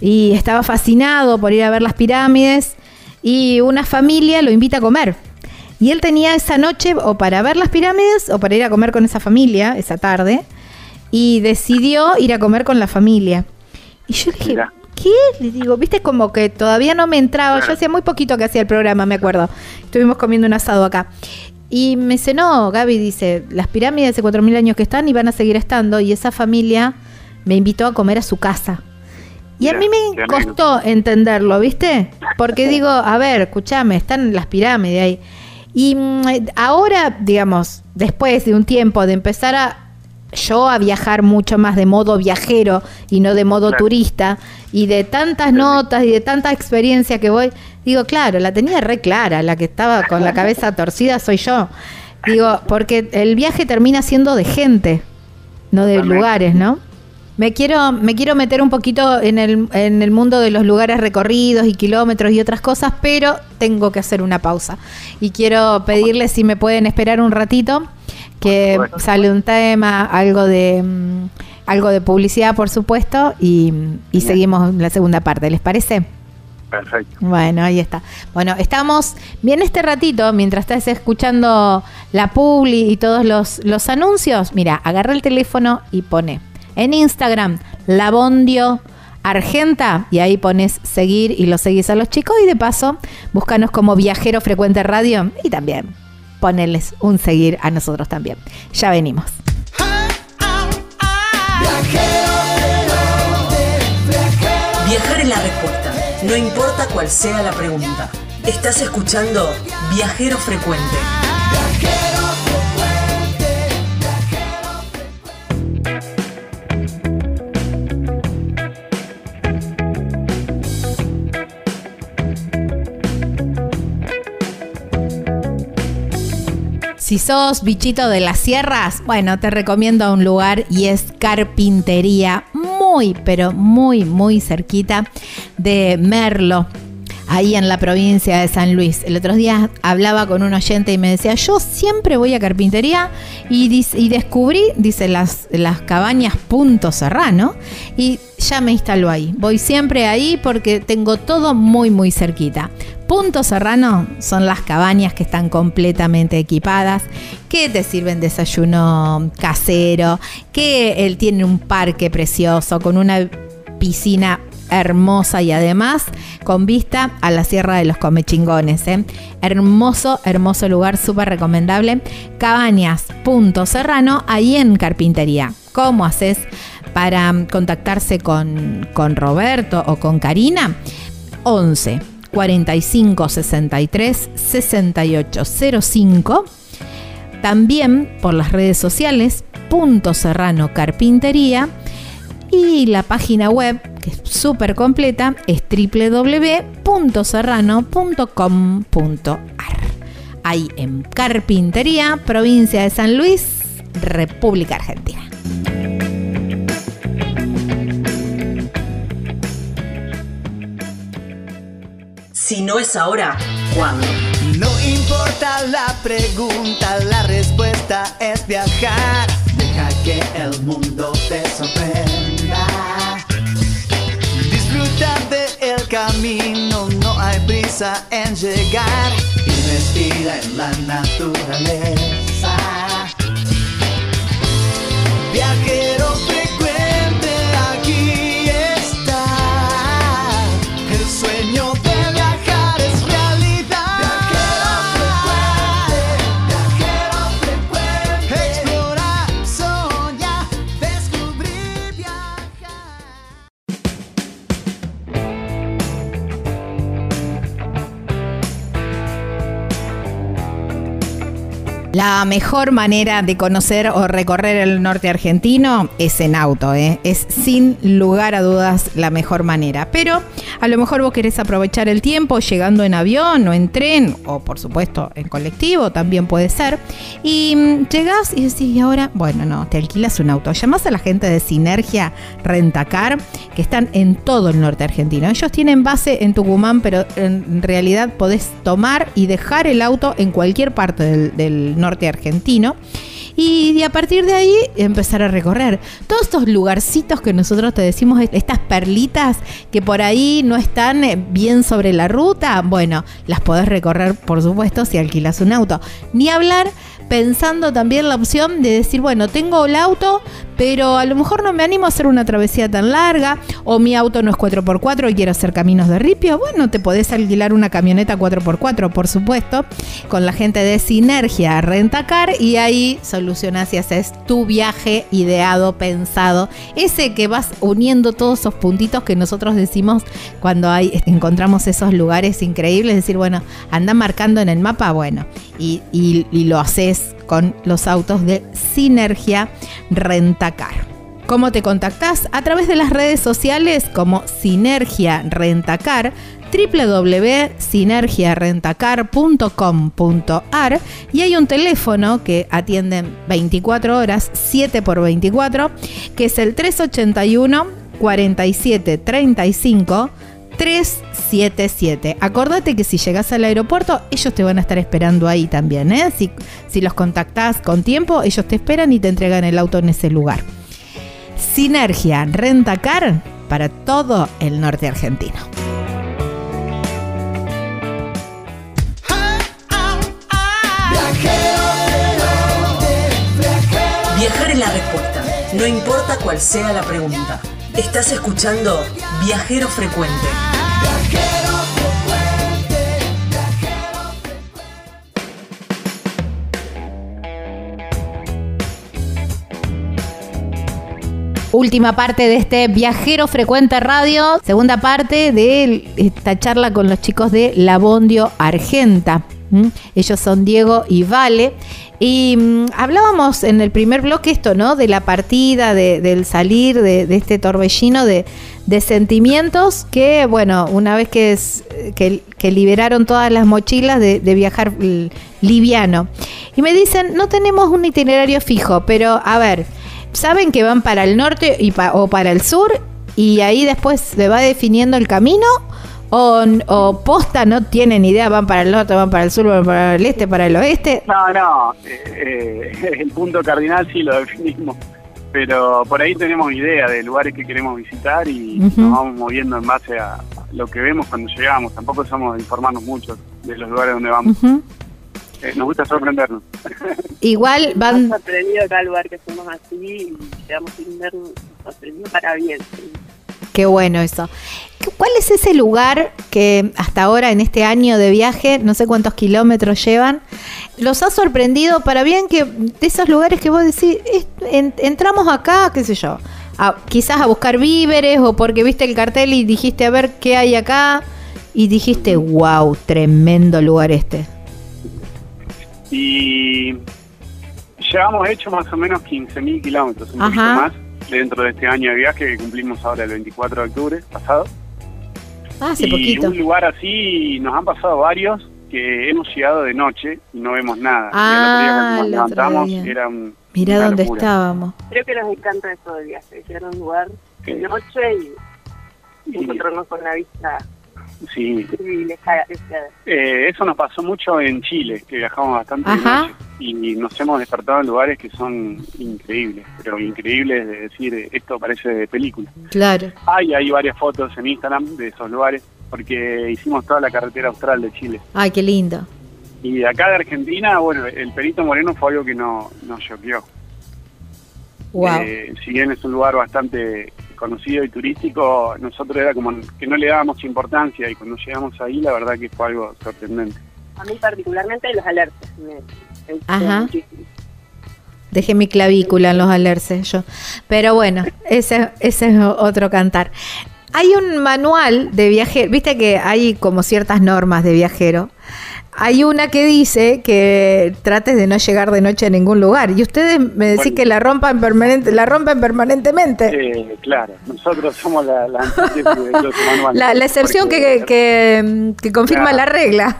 y estaba fascinado por ir a ver las pirámides y una familia lo invita a comer. Y él tenía esa noche o para ver las pirámides o para ir a comer con esa familia esa tarde y decidió ir a comer con la familia. Y yo le dije. ¿qué? Le digo, viste como que todavía no me entraba. Yo hacía muy poquito que hacía el programa, me acuerdo. Estuvimos comiendo un asado acá. Y me dice, no, Gaby dice, las pirámides hace 4.000 años que están y van a seguir estando. Y esa familia me invitó a comer a su casa. Y a mí me costó entenderlo, ¿viste? Porque digo, a ver, escúchame, están las pirámides ahí. Y mm, ahora, digamos, después de un tiempo de empezar a yo a viajar mucho más de modo viajero y no de modo Claro. turista y de tantas notas y de tanta experiencia que voy, digo, claro, la tenía re clara, la que estaba con la cabeza torcida soy yo. Digo, porque el viaje termina siendo de gente, no de lugares, ¿no? Me quiero, me quiero meter un poquito en el, en el mundo de los lugares recorridos y kilómetros y otras cosas, pero tengo que hacer una pausa. Y quiero pedirles si me pueden esperar un ratito, que sale un tema, algo de mm, algo de publicidad, por supuesto, y, seguimos la segunda parte. ¿Les parece? Perfecto. Bueno, ahí está. Bueno, estamos bien este ratito, mientras estás escuchando la publi y todos los, los anuncios, mira, agarra el teléfono y pone en Instagram Labondio Argenta y ahí pones seguir y lo seguís a los chicos y de paso búscanos como Viajero Frecuente Radio y también ponerles un seguir a nosotros también. Ya venimos. Viajar es la respuesta, no importa cuál sea la pregunta. Estás escuchando Viajero Frecuente. Si sos bichito de las sierras, bueno, te recomiendo un lugar y es Carpintería, muy, pero muy, muy cerquita de Merlo, ahí en la provincia de San Luis. El otro día hablaba con un oyente y me decía, yo siempre voy a Carpintería y, descubrí, dice, las, las cabañas Punto Serrano y ya me instaló ahí. Voy siempre ahí porque tengo todo muy, muy cerquita. Punto Serrano son las cabañas que están completamente equipadas, que te sirven desayuno casero, que él tiene un parque precioso con una piscina hermosa y además con vista a la Sierra de los Comechingones. ¿eh? Hermoso, hermoso lugar, súper recomendable. Cabañas Punto Serrano, ahí en Carpintería. ¿Cómo haces para contactarse con, con Roberto o con Karina? 11 45 63 68 05 también por las redes sociales Punto Serrano Carpintería. Y la página web que es súper completa es www.serrano.com.ar ahí en Carpintería, provincia de San Luis, República Argentina. Si no es ahora, ¿cuándo? No importa la pregunta, la respuesta es viajar. Deja que el mundo te sorprenda. Disfruta del camino, no hay prisa en llegar. Y respira en la naturaleza. Viajero La mejor manera de conocer o recorrer el norte argentino es en auto, ¿eh? es sin lugar a dudas la mejor manera. Pero a lo mejor vos querés aprovechar el tiempo llegando en avión o en tren o por supuesto en colectivo, también puede ser. Y mm, llegás y decís, y ahora, bueno, no, te alquilas un auto. Llamás a la gente de Sinergia Rentacar, que están en todo el norte argentino. Ellos tienen base en Tucumán, pero en realidad podés tomar y dejar el auto en cualquier parte del, del norte argentino. Y, a partir de ahí empezar a recorrer todos estos lugarcitos que nosotros te decimos, estas perlitas que por ahí no están eh, bien sobre la ruta, bueno, las podés recorrer por supuesto si alquilas un auto. Ni hablar pensando también la opción de decir, bueno, tengo el auto, pero a lo mejor no me animo a hacer una travesía tan larga, o mi auto no es 4x4 y quiero hacer caminos de ripio, bueno, te podés alquilar una camioneta 4x4, por supuesto, con la gente de Sinergia Rentacar, y ahí solucionás y haces tu viaje ideado, pensado, ese que vas uniendo todos esos puntitos que nosotros decimos cuando hay, encontramos esos lugares increíbles, decir, bueno, anda marcando en el mapa, bueno, y, lo haces con los autos de Sinergia Rentacar. ¿Cómo te contactás? A través de las redes sociales como Sinergia Rentacar, www.sinergiarentacar.com.ar y hay un teléfono que atienden 24 horas, 7 por 24, que es el 381 47 35 377. Acordate que si llegas al aeropuerto, ellos te van a estar esperando ahí también. ¿eh? Si, los contactás con tiempo, ellos te esperan y te entregan el auto en ese lugar. Sinergia Rentacar para todo el norte argentino. Viajar es la respuesta, no importa cuál sea la pregunta. Estás escuchando Viajero Frecuente. Última parte de este Viajero Frecuente Radio, segunda parte de esta charla con los chicos de Labondio Argenta. Ellos son Diego y Vale. Y mm, hablábamos en el primer bloque esto, ¿no? De la partida, de- del salir de, este torbellino de, sentimientos que, bueno, una vez que, es- que, que liberaron todas las mochilas de, viajar liviano. Y me dicen, no tenemos un itinerario fijo, pero a ver, saben que van para el norte y pa- o para el sur y ahí después se va definiendo el camino o, o posta no tienen idea, van para el norte, van para el sur, van para el este, para el oeste. No, no, eh, eh, el punto cardinal sí lo definimos, pero por ahí tenemos idea de lugares que queremos visitar y nos vamos moviendo en base a lo que vemos cuando llegamos. Tampoco somos de informarnos mucho de los lugares donde vamos. Eh, nos gusta sorprendernos. Igual van, Nos sorprendido cada lugar que fuimos así y llegamos sin ver, nos sorprendió para bien. sí. qué bueno eso. ¿Cuál es ese lugar que hasta ahora en este año de viaje, no sé cuántos kilómetros llevan, los ha sorprendido para bien que de esos lugares que vos decís, "Es- en- entramos acá, qué sé yo, a- quizás a buscar víveres o porque viste el cartel y dijiste a ver qué hay acá y dijiste, wow, tremendo lugar este. Y llevamos hecho más o menos 15.000 kilómetros, un poquito más, dentro de este año de viaje que cumplimos ahora el 24 de octubre pasado. Ah, hace y poquito. un lugar así nos han pasado varios que hemos llegado de noche y no vemos nada. Ah, y el otro día cuando el nos levantamos era un, Mirá dónde locura. estábamos. Creo que nos encanta eso del viaje, llegar a un lugar de noche y Y- encontrarnos con la vista Sí, privilegiada. esa- Eh, eso nos pasó mucho en Chile, que viajamos bastante de Ajá. noche, y nos hemos despertado en lugares que son increíbles, pero increíbles de decir, esto parece de película. Claro. Hay, hay varias fotos en Instagram de esos lugares, porque hicimos toda la carretera austral de Chile. Ay, qué lindo. Y acá de Argentina, bueno, el Perito Moreno fue algo que no, nos choqueó. Wow. Eh, si bien es un lugar bastante conocido y turístico, nosotros era como que no le dábamos importancia y cuando llegamos ahí la verdad que fue algo sorprendente. A mí particularmente los alertas. Me, me Ajá. muchísimo. Dejé mi clavícula en los alerces yo. Pero bueno, ese, ese es otro cantar. Hay un manual de viajero. Viste que hay como ciertas normas de viajero. Hay una que dice que trates de no llegar de noche a ningún lugar. Y ustedes me decís Bueno. que la rompan permanente, la rompen permanentemente. Eh, claro, nosotros somos la, la. La, la excepción que, que, que confirma Claro. la regla.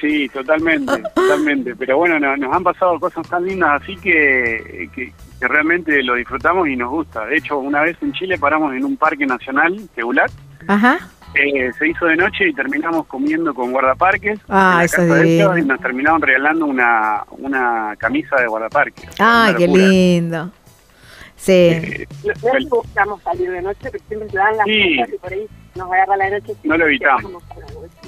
Sí, totalmente, totalmente. Pero bueno, no- nos han pasado cosas tan lindas así que, que, que realmente lo disfrutamos y nos gusta. De hecho, una vez en Chile paramos en un parque nacional, Teulat, Ajá. Eh, se hizo de noche y terminamos comiendo con guardaparques Ah, en la eso casa es de y nos terminaron regalando una, una camisa de guardaparques. Ay, Una qué lindo. Sí. Eh, No, no es que buscamos salir de noche, pero siempre se dan las Sí. cosas y por ahí nos agarra la noche. No lo evitamos.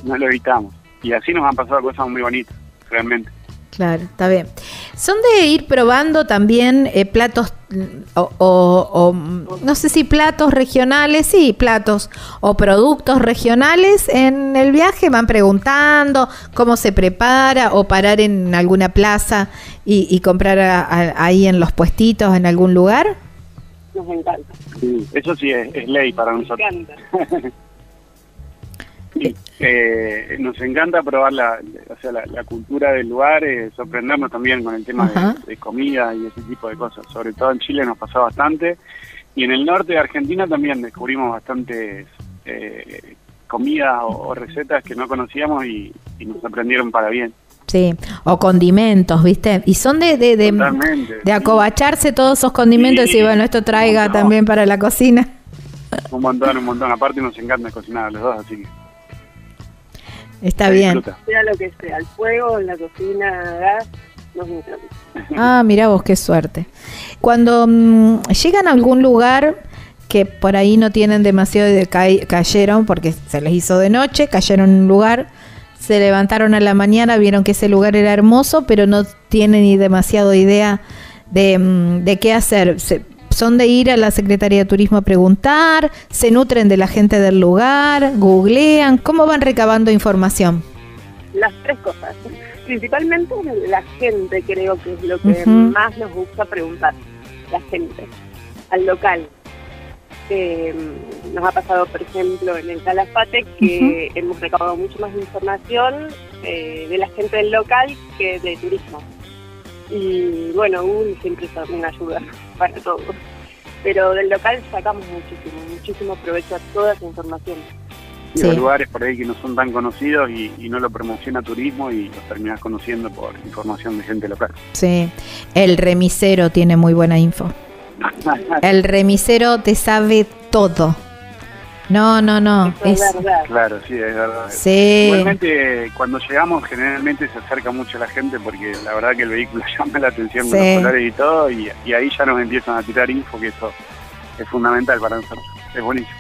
No lo evitamos. Y así nos han pasado cosas muy bonitas, realmente. Claro, está bien. ¿Son de ir probando también eh, platos o, o- o, no sé si platos regionales, sí, platos o productos regionales en el viaje? Van preguntando cómo se prepara o parar en alguna plaza y, y comprar a- a- ahí en los puestitos en algún lugar. Nos encanta. Eso sí es, es ley para Nos nosotros. encanta. Sí, eh, nos encanta probar la, o sea, la, la cultura del lugar, eh, sorprendernos también con el tema de, de comida y ese tipo de cosas. Sobre todo en Chile nos pasó bastante. Y en el norte de Argentina también descubrimos bastantes eh, comidas o, o recetas que no conocíamos y, y nos sorprendieron para bien. Sí, o condimentos, ¿viste? Y son de, de, de, de acobacharse todos esos condimentos Sí, y bueno, esto traiga no. también para la cocina. Un montón, un montón. Aparte nos encanta cocinar a los dos, así que Está bien. Sea lo que sea, el fuego, la cocina, gas, encanta. Ah, mira vos, qué suerte. Cuando mm, llegan a algún lugar que por ahí no tienen demasiado, de ca- cayeron porque se les hizo de noche, cayeron en un lugar, se levantaron a la mañana, vieron que ese lugar era hermoso, pero no tienen ni demasiado idea de, mm, de qué hacer. Se- son de ir a la Secretaría de Turismo a preguntar, se nutren de la gente del lugar, googlean, ¿cómo van recabando información? Las tres cosas. Principalmente la gente creo que es lo que más nos gusta preguntar. La gente. Al local. Eh, nos ha pasado, por ejemplo, en el Calafate que hemos recabado mucho más información eh, de la gente del local que de turismo. Y bueno, Google siempre una ayuda para todo. Pero del local sacamos muchísimo, muchísimo provecho a toda esa información. Y Sí. hay lugares por ahí que no son tan conocidos y, y no lo promociona turismo y los terminás conociendo por información de gente local. Sí, el remisero tiene muy buena info. El remisero te sabe todo. No, no, no. Eso es Es, verdad. claro, sí, es verdad. sí, Igualmente, cuando llegamos, generalmente se acerca mucho la gente porque la verdad que el vehículo llama la atención con los colores y todo, y, y ahí ya nos empiezan a tirar info, que eso es fundamental para nosotros. Es buenísimo.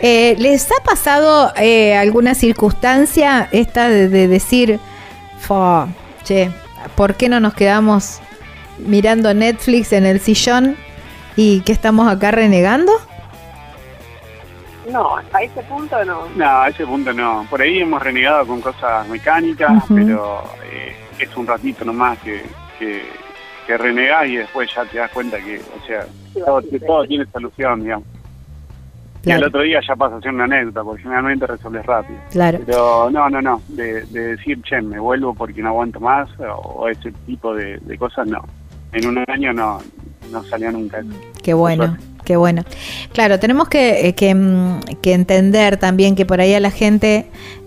Eh, ¿Les ha pasado eh, alguna circunstancia esta de, de decir, "Fua, che, ¿por qué no nos quedamos mirando Netflix en el sillón y que estamos acá renegando? No, a ese punto no. No, a ese punto no. Por ahí hemos renegado con cosas mecánicas, pero eh, es un ratito nomás que, que, que renegás y después ya te das cuenta que, o sea, todo, todo tiene solución, digamos. Y al Claro, otro día ya pasa a ser una anécdota, porque generalmente resuelves rápido. claro. Pero no, no, no, de, de decir, che, me vuelvo porque no aguanto más, o, o ese tipo de, de cosas, no. En un año no, no salió nunca eso. Qué bueno, qué bueno. Claro, tenemos que, eh, que, mm, que entender también que por ahí a la gente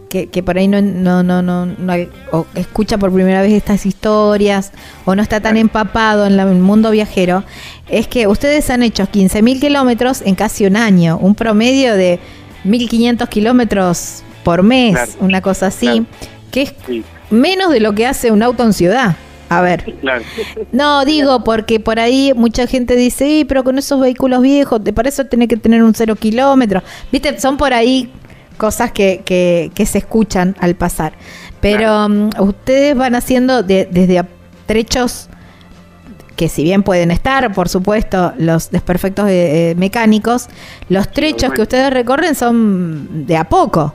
que, que por ahí no, no, no, no, no- o escucha por primera vez estas historias o no está tan empapado en la- el mundo viajero, es que ustedes han hecho 15.000 kilómetros en casi un año, un promedio de 1.500 kilómetros por mes, Claro. una cosa así, Claro. que es Sí, menos de lo que hace un auto en ciudad. A ver. claro. No, digo porque por ahí mucha gente dice, "Sí, pero con esos vehículos viejos, para eso tiene que tener un cero kilómetro. Viste, son por ahí cosas que, que, que se escuchan al pasar. Pero mm, ustedes van haciendo de- desde trechos que si bien pueden estar, por supuesto, los desperfectos eh, eh, mecánicos, los trechos que ustedes recorren son de a poco.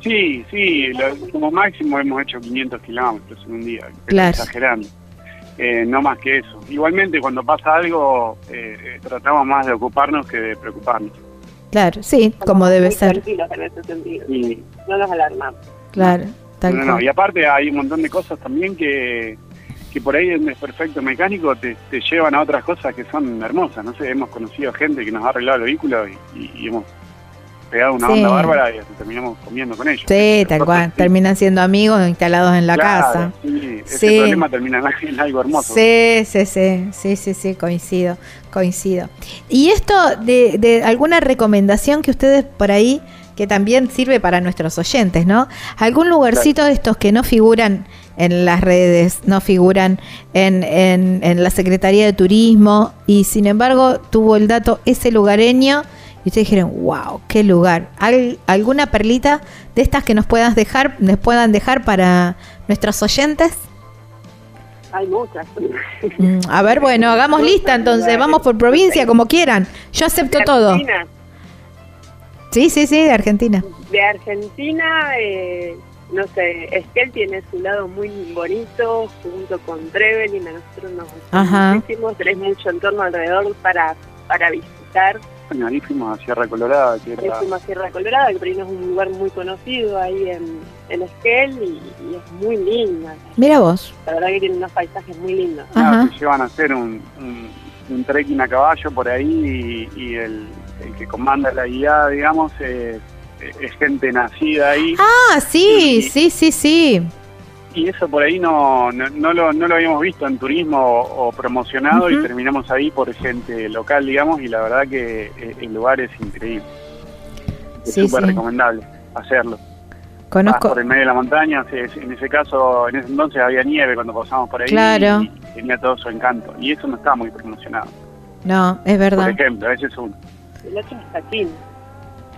Sí, sí, lo- como máximo hemos hecho 500 kilómetros en un día, Claro. exagerando. Eh, no más que eso. Igualmente, cuando pasa algo, eh, eh, tratamos más de ocuparnos que de preocuparnos. Claro, sí, como debe ser. tranquilos en ese sentido. Y, No nos alarmamos. Claro, tal no, no, y aparte hay un montón de cosas también que, que por ahí en desperfecto mecánico te, te llevan a otras cosas que son hermosas. No sé, hemos conocido gente que nos ha arreglado el vehículo y, y- y hemos pegado una Sí. onda bárbara y terminamos comiendo con ellos. Sí, tal cual. Terminan siendo amigos instalados en la Claro, casa. Sí, ese Sí. problema termina en- en algo hermoso. Sí, sí, sí, sí, sí, sí, coincido, coincido. Y esto de, de alguna recomendación que ustedes por ahí, que también sirve para nuestros oyentes, ¿no? Algún lugarcito de estos que no figuran en las redes, no figuran en, en, en la Secretaría de Turismo y sin embargo tuvo el dato ese lugareño y ustedes dijeron, wow, qué lugar. ¿Al- ¿Alguna perlita de estas que nos puedas dejar, nos puedan dejar para nuestros oyentes? Hay muchas. Mm, A ver, bueno, hagamos lista entonces, vamos por provincia, como quieran. Yo acepto todo. Argentina, Sí, sí, sí, de Argentina. De Argentina, eh, no sé, Esquel tiene su lado muy bonito, junto con Trevelin, a nosotros nos gusta muchísimo, tenés mucho entorno alrededor para, para visitar. Bueno, ahí fuimos a Sierra Colorada, que Ahí era... fuimos a Sierra Colorada, que por ahí no es un lugar muy conocido ahí en, en Esquel y, y es muy linda. Mira vos. La verdad que tiene unos paisajes muy lindos. Te llevan a hacer un, un, un trekking a caballo por ahí y, y el, el que comanda la guía, digamos, eh, es gente nacida ahí. Ah, sí, sí, sí, sí. Y eso por ahí no, no, no lo, no lo habíamos visto en turismo o, o promocionado y terminamos ahí por gente local, digamos, y la verdad que eh, el lugar es increíble. Es Sí, súper sí. recomendable hacerlo. Vas Conozco. por el medio de la montaña, en ese caso, en ese entonces había nieve cuando pasamos por ahí Claro. y tenía todo su encanto. Y eso no está muy promocionado. No, es Por verdad. ejemplo, ese es uno. El otro es.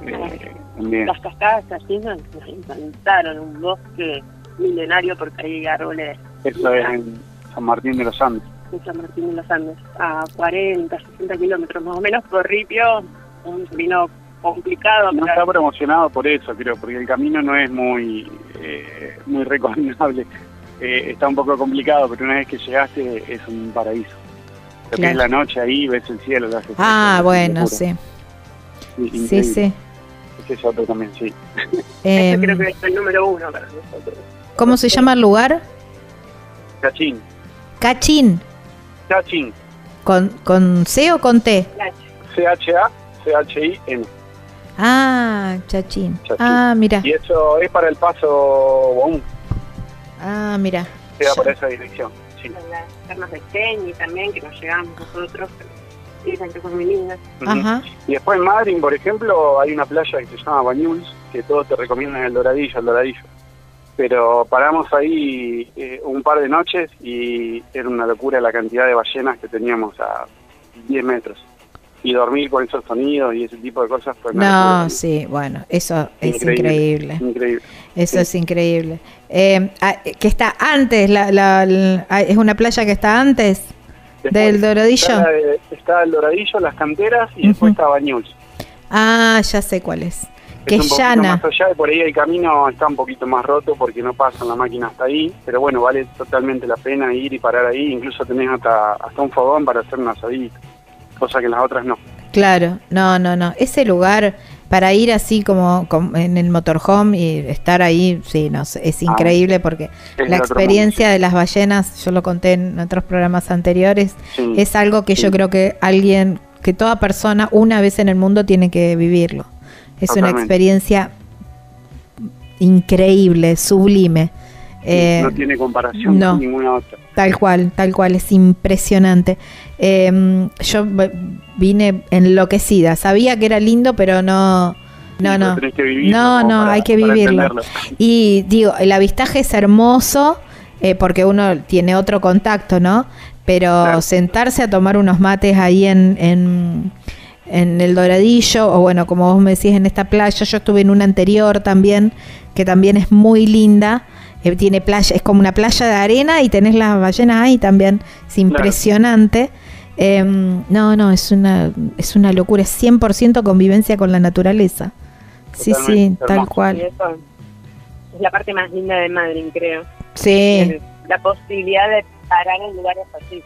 Eh, también. Las cascadas nos nos encantaron, un bosque milenario porque hay árboles Eso es en San Martín de los Andes. en San Martín de los Andes, a 40, 60 kilómetros más o menos por Ripio, un camino complicado, No pero está promocionado por eso, creo, porque el camino no es muy eh, muy recomendable. Eh, está un poco complicado, pero una vez que llegaste es un paraíso. Lo que Claro. es la noche ahí, ves el cielo. Ah, bueno, sí. Sí, Sí, sí. Ese es otro también, sí. Eh, este creo que es el número uno para nosotros. ¿Cómo se llama el lugar? Cachín. Cachín. Cachín. ¿Con, ¿Con C o con T? C-H-A, C-H-I-N. Ah, Chachín. Chachín. Ah, mira. Y eso es para el paso Boum, Ah, mira. queda por esa dirección. Sí. Con las termas de Kenny también, que nos llegamos nosotros, que son muy lindas. Y después en Madrid, por ejemplo, hay una playa que se llama Bañuls, que todos te recomiendan el Doradillo, el Doradillo. Pero paramos ahí eh, un par de noches y era una locura la cantidad de ballenas que teníamos a 10 metros. Y dormir con esos sonidos y ese tipo de cosas fue No, locura. sí, bueno, eso es increíble. Increíble. Eso es increíble. Eh, ah, que está antes, la, la- la- ah, es una playa que está antes Después del Doradillo. Está, el Doradillo, las canteras y después está Bañuls. Ah, ya sé cuál es. Que es un poquito llana. más allá y por ahí el camino está un poquito más roto porque no pasan la máquina hasta ahí, pero bueno, vale totalmente la pena ir y parar ahí, incluso tenés hasta, hasta un fogón para hacer un asadito, cosa que en las otras no. Claro, no, no, no. Ese lugar para ir así como, como en el motorhome y estar ahí, sí, no, es increíble porque Es la experiencia de las ballenas, yo lo conté en otros programas anteriores, Sí. es algo que yo creo que alguien, que toda persona una vez en el mundo tiene que vivirlo. Es una experiencia increíble, sublime. Eh, no tiene comparación no. con ninguna otra. Tal cual, tal cual, es impresionante. Eh, yo vine enloquecida, sabía que era lindo, pero no, no, no, vivirlo no, no, para- hay que vivirlo. Y digo, el avistaje es hermoso eh, porque uno tiene otro contacto, ¿no? Pero Claro. sentarse a tomar unos mates ahí en, en, en el Doradillo, o bueno, como vos me decís, en esta playa, yo estuve en una anterior también, que también es muy linda. eh, tiene playa, es como una playa de arena y tenés las ballenas ahí también. Es impresionante. Em, no, no, es una, es una locura, es 100% convivencia con la naturaleza. Sí, sí, tal. Y cual. eso es la parte más linda de Madrid, creo. Sí, El- La posibilidad de parar en lugares así.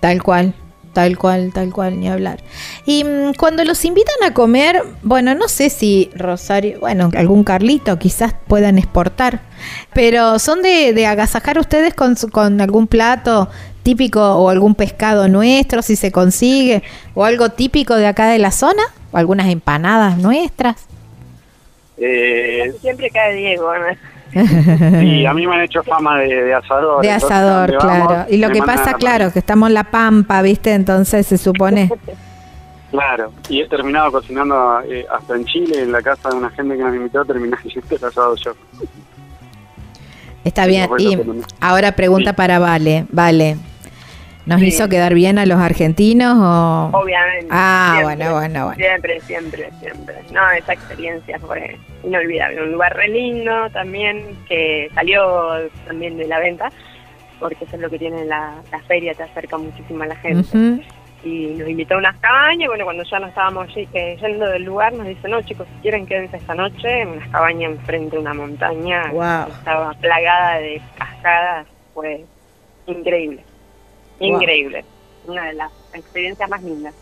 tal cual, tal cual, tal cual, ni hablar. Y mm, cuando los invitan a comer, bueno, no sé si Rosario, bueno, algún Carlito quizás puedan exportar, pero son de, de agasajar ustedes con, su- con algún plato típico o algún pescado nuestro, si se consigue, o algo típico de acá de la zona, o algunas empanadas nuestras. Eh, Siempre cae Diego, ¿no? Y a mí me han hecho fama de, de asador. De asador, claro. vamos, y lo que pasa, la claro, que estamos en la pampa, ¿viste? Entonces se supone... Claro, y he terminado cocinando eh, hasta en Chile, en la casa de una gente que nos invitó, terminé el asado yo. Está bien. Y ahora pregunta Sí. para Vale. Vale. ¿Nos Sí. hizo quedar bien a los argentinos o...? Obviamente. Ah, siempre, bueno, bueno, bueno. Siempre, siempre, siempre. No, esa experiencia fue inolvidable. Un lugar re lindo también, que salió también de la venta, porque eso es lo que tiene la, la feria, te acerca muchísimo a la gente. Y nos invitó a unas cabañas, bueno, cuando ya no estábamos eh, yendo del lugar, nos dice, no chicos, si quieren quédense esta noche en unas cabañas enfrente de una montaña, Wow. que estaba plagada de cascadas, fue increíble. Wow. Increíble. Una de las experiencias más lindas.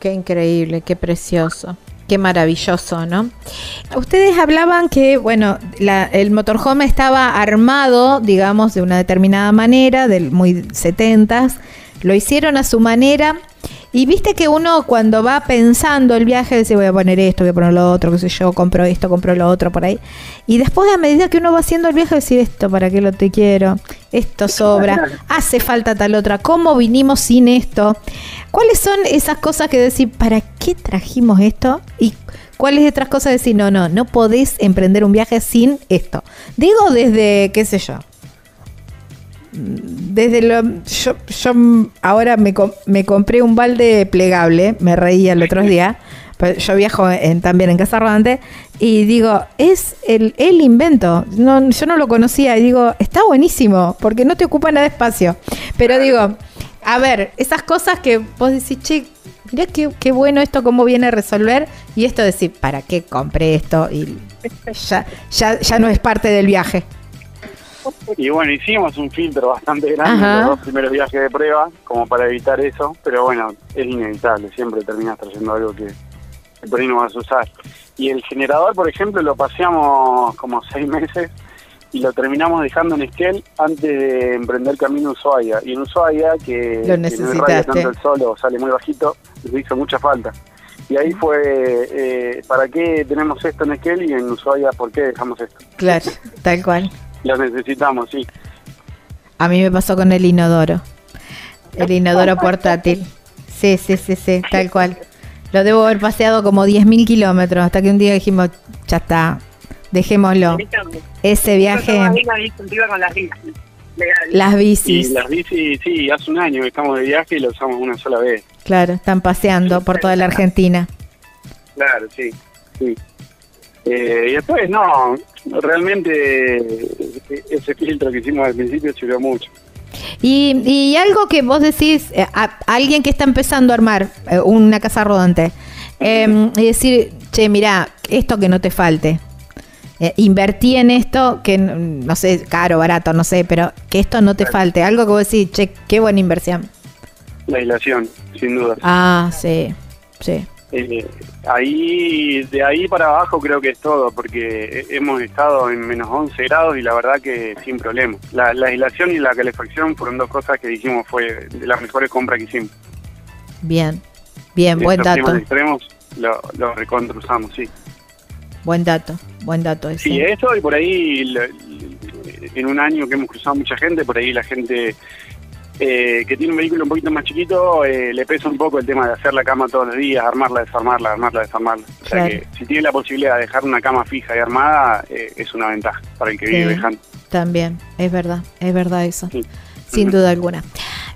Qué increíble, qué precioso. Qué maravilloso, ¿no? Ustedes hablaban que, bueno, la- el motorhome estaba armado, digamos, de una determinada manera, del muy setentas. Lo hicieron a su manera. Y viste que uno cuando va pensando el viaje dice voy a poner esto, voy a poner lo otro, qué sé yo, compro esto, compro lo otro por ahí. Y después a medida que uno va haciendo el viaje decir esto, ¿para qué lo te quiero? Esto sobra, hace falta tal otra, ¿cómo vinimos sin esto? ¿Cuáles son esas cosas que decir, ¿para qué trajimos esto? Y cuáles otras cosas decir, no, no, no podés emprender un viaje sin esto. Digo desde, qué sé yo, desde lo yo, yo ahora me, me compré un balde plegable, me reía el otro día, pero yo viajo en, también en Casa Rodante y digo, es el, el invento, no, yo no lo conocía y digo, está buenísimo porque no te ocupa nada de espacio, pero digo, a ver, esas cosas que vos decís, che, mirá qué, qué bueno esto, cómo viene a resolver y esto decir, ¿para qué compré esto? Y ya, ya, ya no es parte del viaje. Y bueno, hicimos un filtro bastante grande Ajá. en los dos primeros viajes de prueba, como para evitar eso, pero bueno, es inevitable, siempre terminas trayendo algo que, que por ahí no vas a usar. Y el generador, por ejemplo, lo paseamos como seis meses y lo terminamos dejando en Esquel antes de emprender camino a Ushuaia. Y en Ushuaia, que, Lo que no irradia tanto el sol o sale muy bajito, nos hizo mucha falta. Y ahí fue, eh, ¿para qué tenemos esto en Esquel y en Ushuaia por qué dejamos esto? Claro, tal cual. Lo necesitamos, sí. A mí me pasó con el inodoro. El inodoro portátil. Sí, sí, sí, sí, tal cual. Lo debo haber paseado como 10.000 kilómetros hasta que un día dijimos, ya está, dejémoslo. Ese viaje, con las bicis. las bicis, las bicis, sí, hace un año que estamos de viaje y lo usamos una sola vez. claro, están paseando por toda la Argentina. Claro, sí, sí. Eh, y después, no, realmente eh, ese filtro que hicimos al principio sirvió mucho. Y, y algo que vos decís, eh, a, alguien que está empezando a armar eh, una casa rodante, eh, y decir, che, mira, esto que no te falte. Eh, invertí en esto, que no sé, caro, barato, no sé, pero que esto no te falte. Algo que vos decís, che, qué buena inversión. La aislación, sin duda. Ah, sí, sí. Eh, ahí, de ahí para abajo creo que es todo, porque he- hemos estado en menos 11 grados y la verdad que sin problema. La, la aislación y la calefacción fueron dos cosas que dijimos fue de las mejores compras que hicimos. Bien, bien, buen Estos dato. extremos lo, lo sí. Buen dato, buen dato ese. Sí, eso y por ahí en un año que hemos cruzado mucha gente, por ahí la gente eh, que tiene un vehículo un poquito más chiquito eh, le pesa un poco el tema de hacer la cama todos los días, armarla, desarmarla, armarla, desarmarla. O sea Claro. que si tiene la posibilidad de dejar una cama fija y armada, eh, es una ventaja para el que vive Sí. viajando. También, es verdad, es verdad eso. Sí. Sin duda alguna.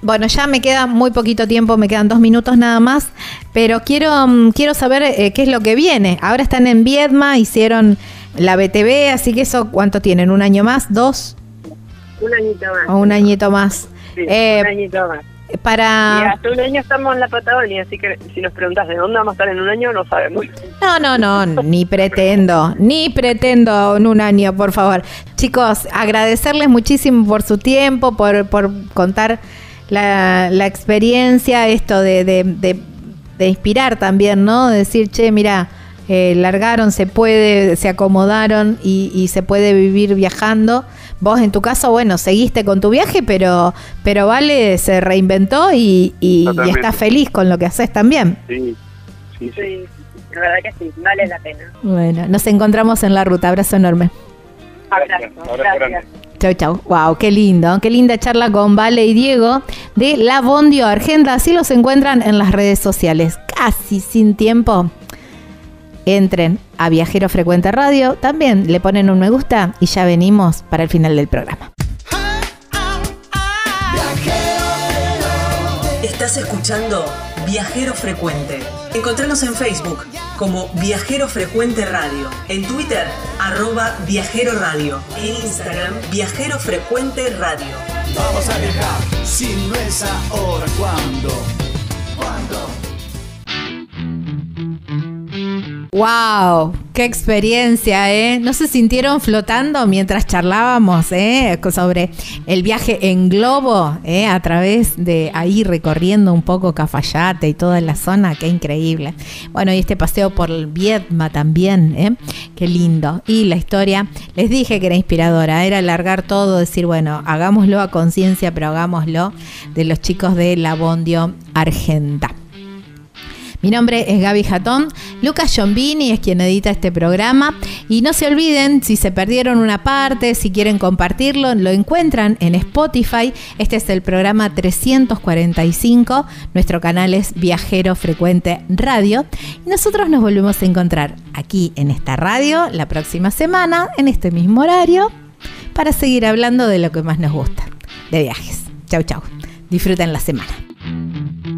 Bueno, ya me queda muy poquito tiempo, me quedan dos minutos nada más, pero quiero, mm, quiero saber eh, qué es lo que viene. Ahora están en Viedma, hicieron la BTV, así que eso, ¿cuánto tienen? ¿Un año más? ¿Dos? Un añito más. ¿O un añito más? Sí, Eh, un añito más. Y Para... hasta un año estamos en la Patagonia, así que si nos preguntas de dónde vamos a estar en un año, no sabemos. No, no, no, ni pretendo, ni pretendo en un año, por favor. Chicos, agradecerles muchísimo por su tiempo, por, por contar la, la experiencia, esto de, de, de- de inspirar también, ¿no? De decir, che, mira, eh, largaron, se puede, se acomodaron y, y se puede vivir viajando. Vos en tu caso, bueno, seguiste con tu viaje, pero, pero Vale se reinventó y, y, y feliz con lo que haces también. Sí, sí, sí. La verdad que sí, vale la pena. Bueno, nos encontramos en la ruta. Abrazo enorme. Abrazo, Abrazo gracias. Chau, chau. Wow, qué lindo. Qué linda charla con Vale y Diego de La Bondio Argenda. Así los encuentran en las redes sociales. Casi sin tiempo. Entren a Viajero Frecuente Radio. También le ponen un me gusta y ya venimos para el final del programa. Estás escuchando Viajero Frecuente. Encontranos en Facebook como Viajero Frecuente Radio, en Twitter arroba Viajero Radio, en Instagram Viajero Frecuente Radio. Vamos a viajar, si no es ahora, ¿cuándo? ¿Cuándo? Wow, qué experiencia, ¿eh? ¿No se sintieron flotando mientras charlábamos, ¿eh? Sobre el viaje en globo, ¿eh? A través de ahí recorriendo un poco Cafayate y toda la zona, qué increíble. Bueno, y este paseo por Viedma también, ¿eh? Qué lindo. Y la historia, les dije que era inspiradora, era largar todo, decir, bueno, hagámoslo a conciencia, pero hagámoslo de los chicos de La Bondio Argenta. Mi nombre es Gaby Jatón, Lucas Giombini es quien edita este programa y no se olviden, si se perdieron una parte, si quieren compartirlo, lo encuentran en Spotify. Este es el programa 345, nuestro canal es Viajero Frecuente Radio nosotros nos volvemos a encontrar aquí en esta radio la próxima semana, en este mismo horario, para seguir hablando de lo que más nos gusta, de viajes. Chau, chau. Disfruten la semana.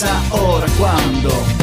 viajero frecuente. Vamos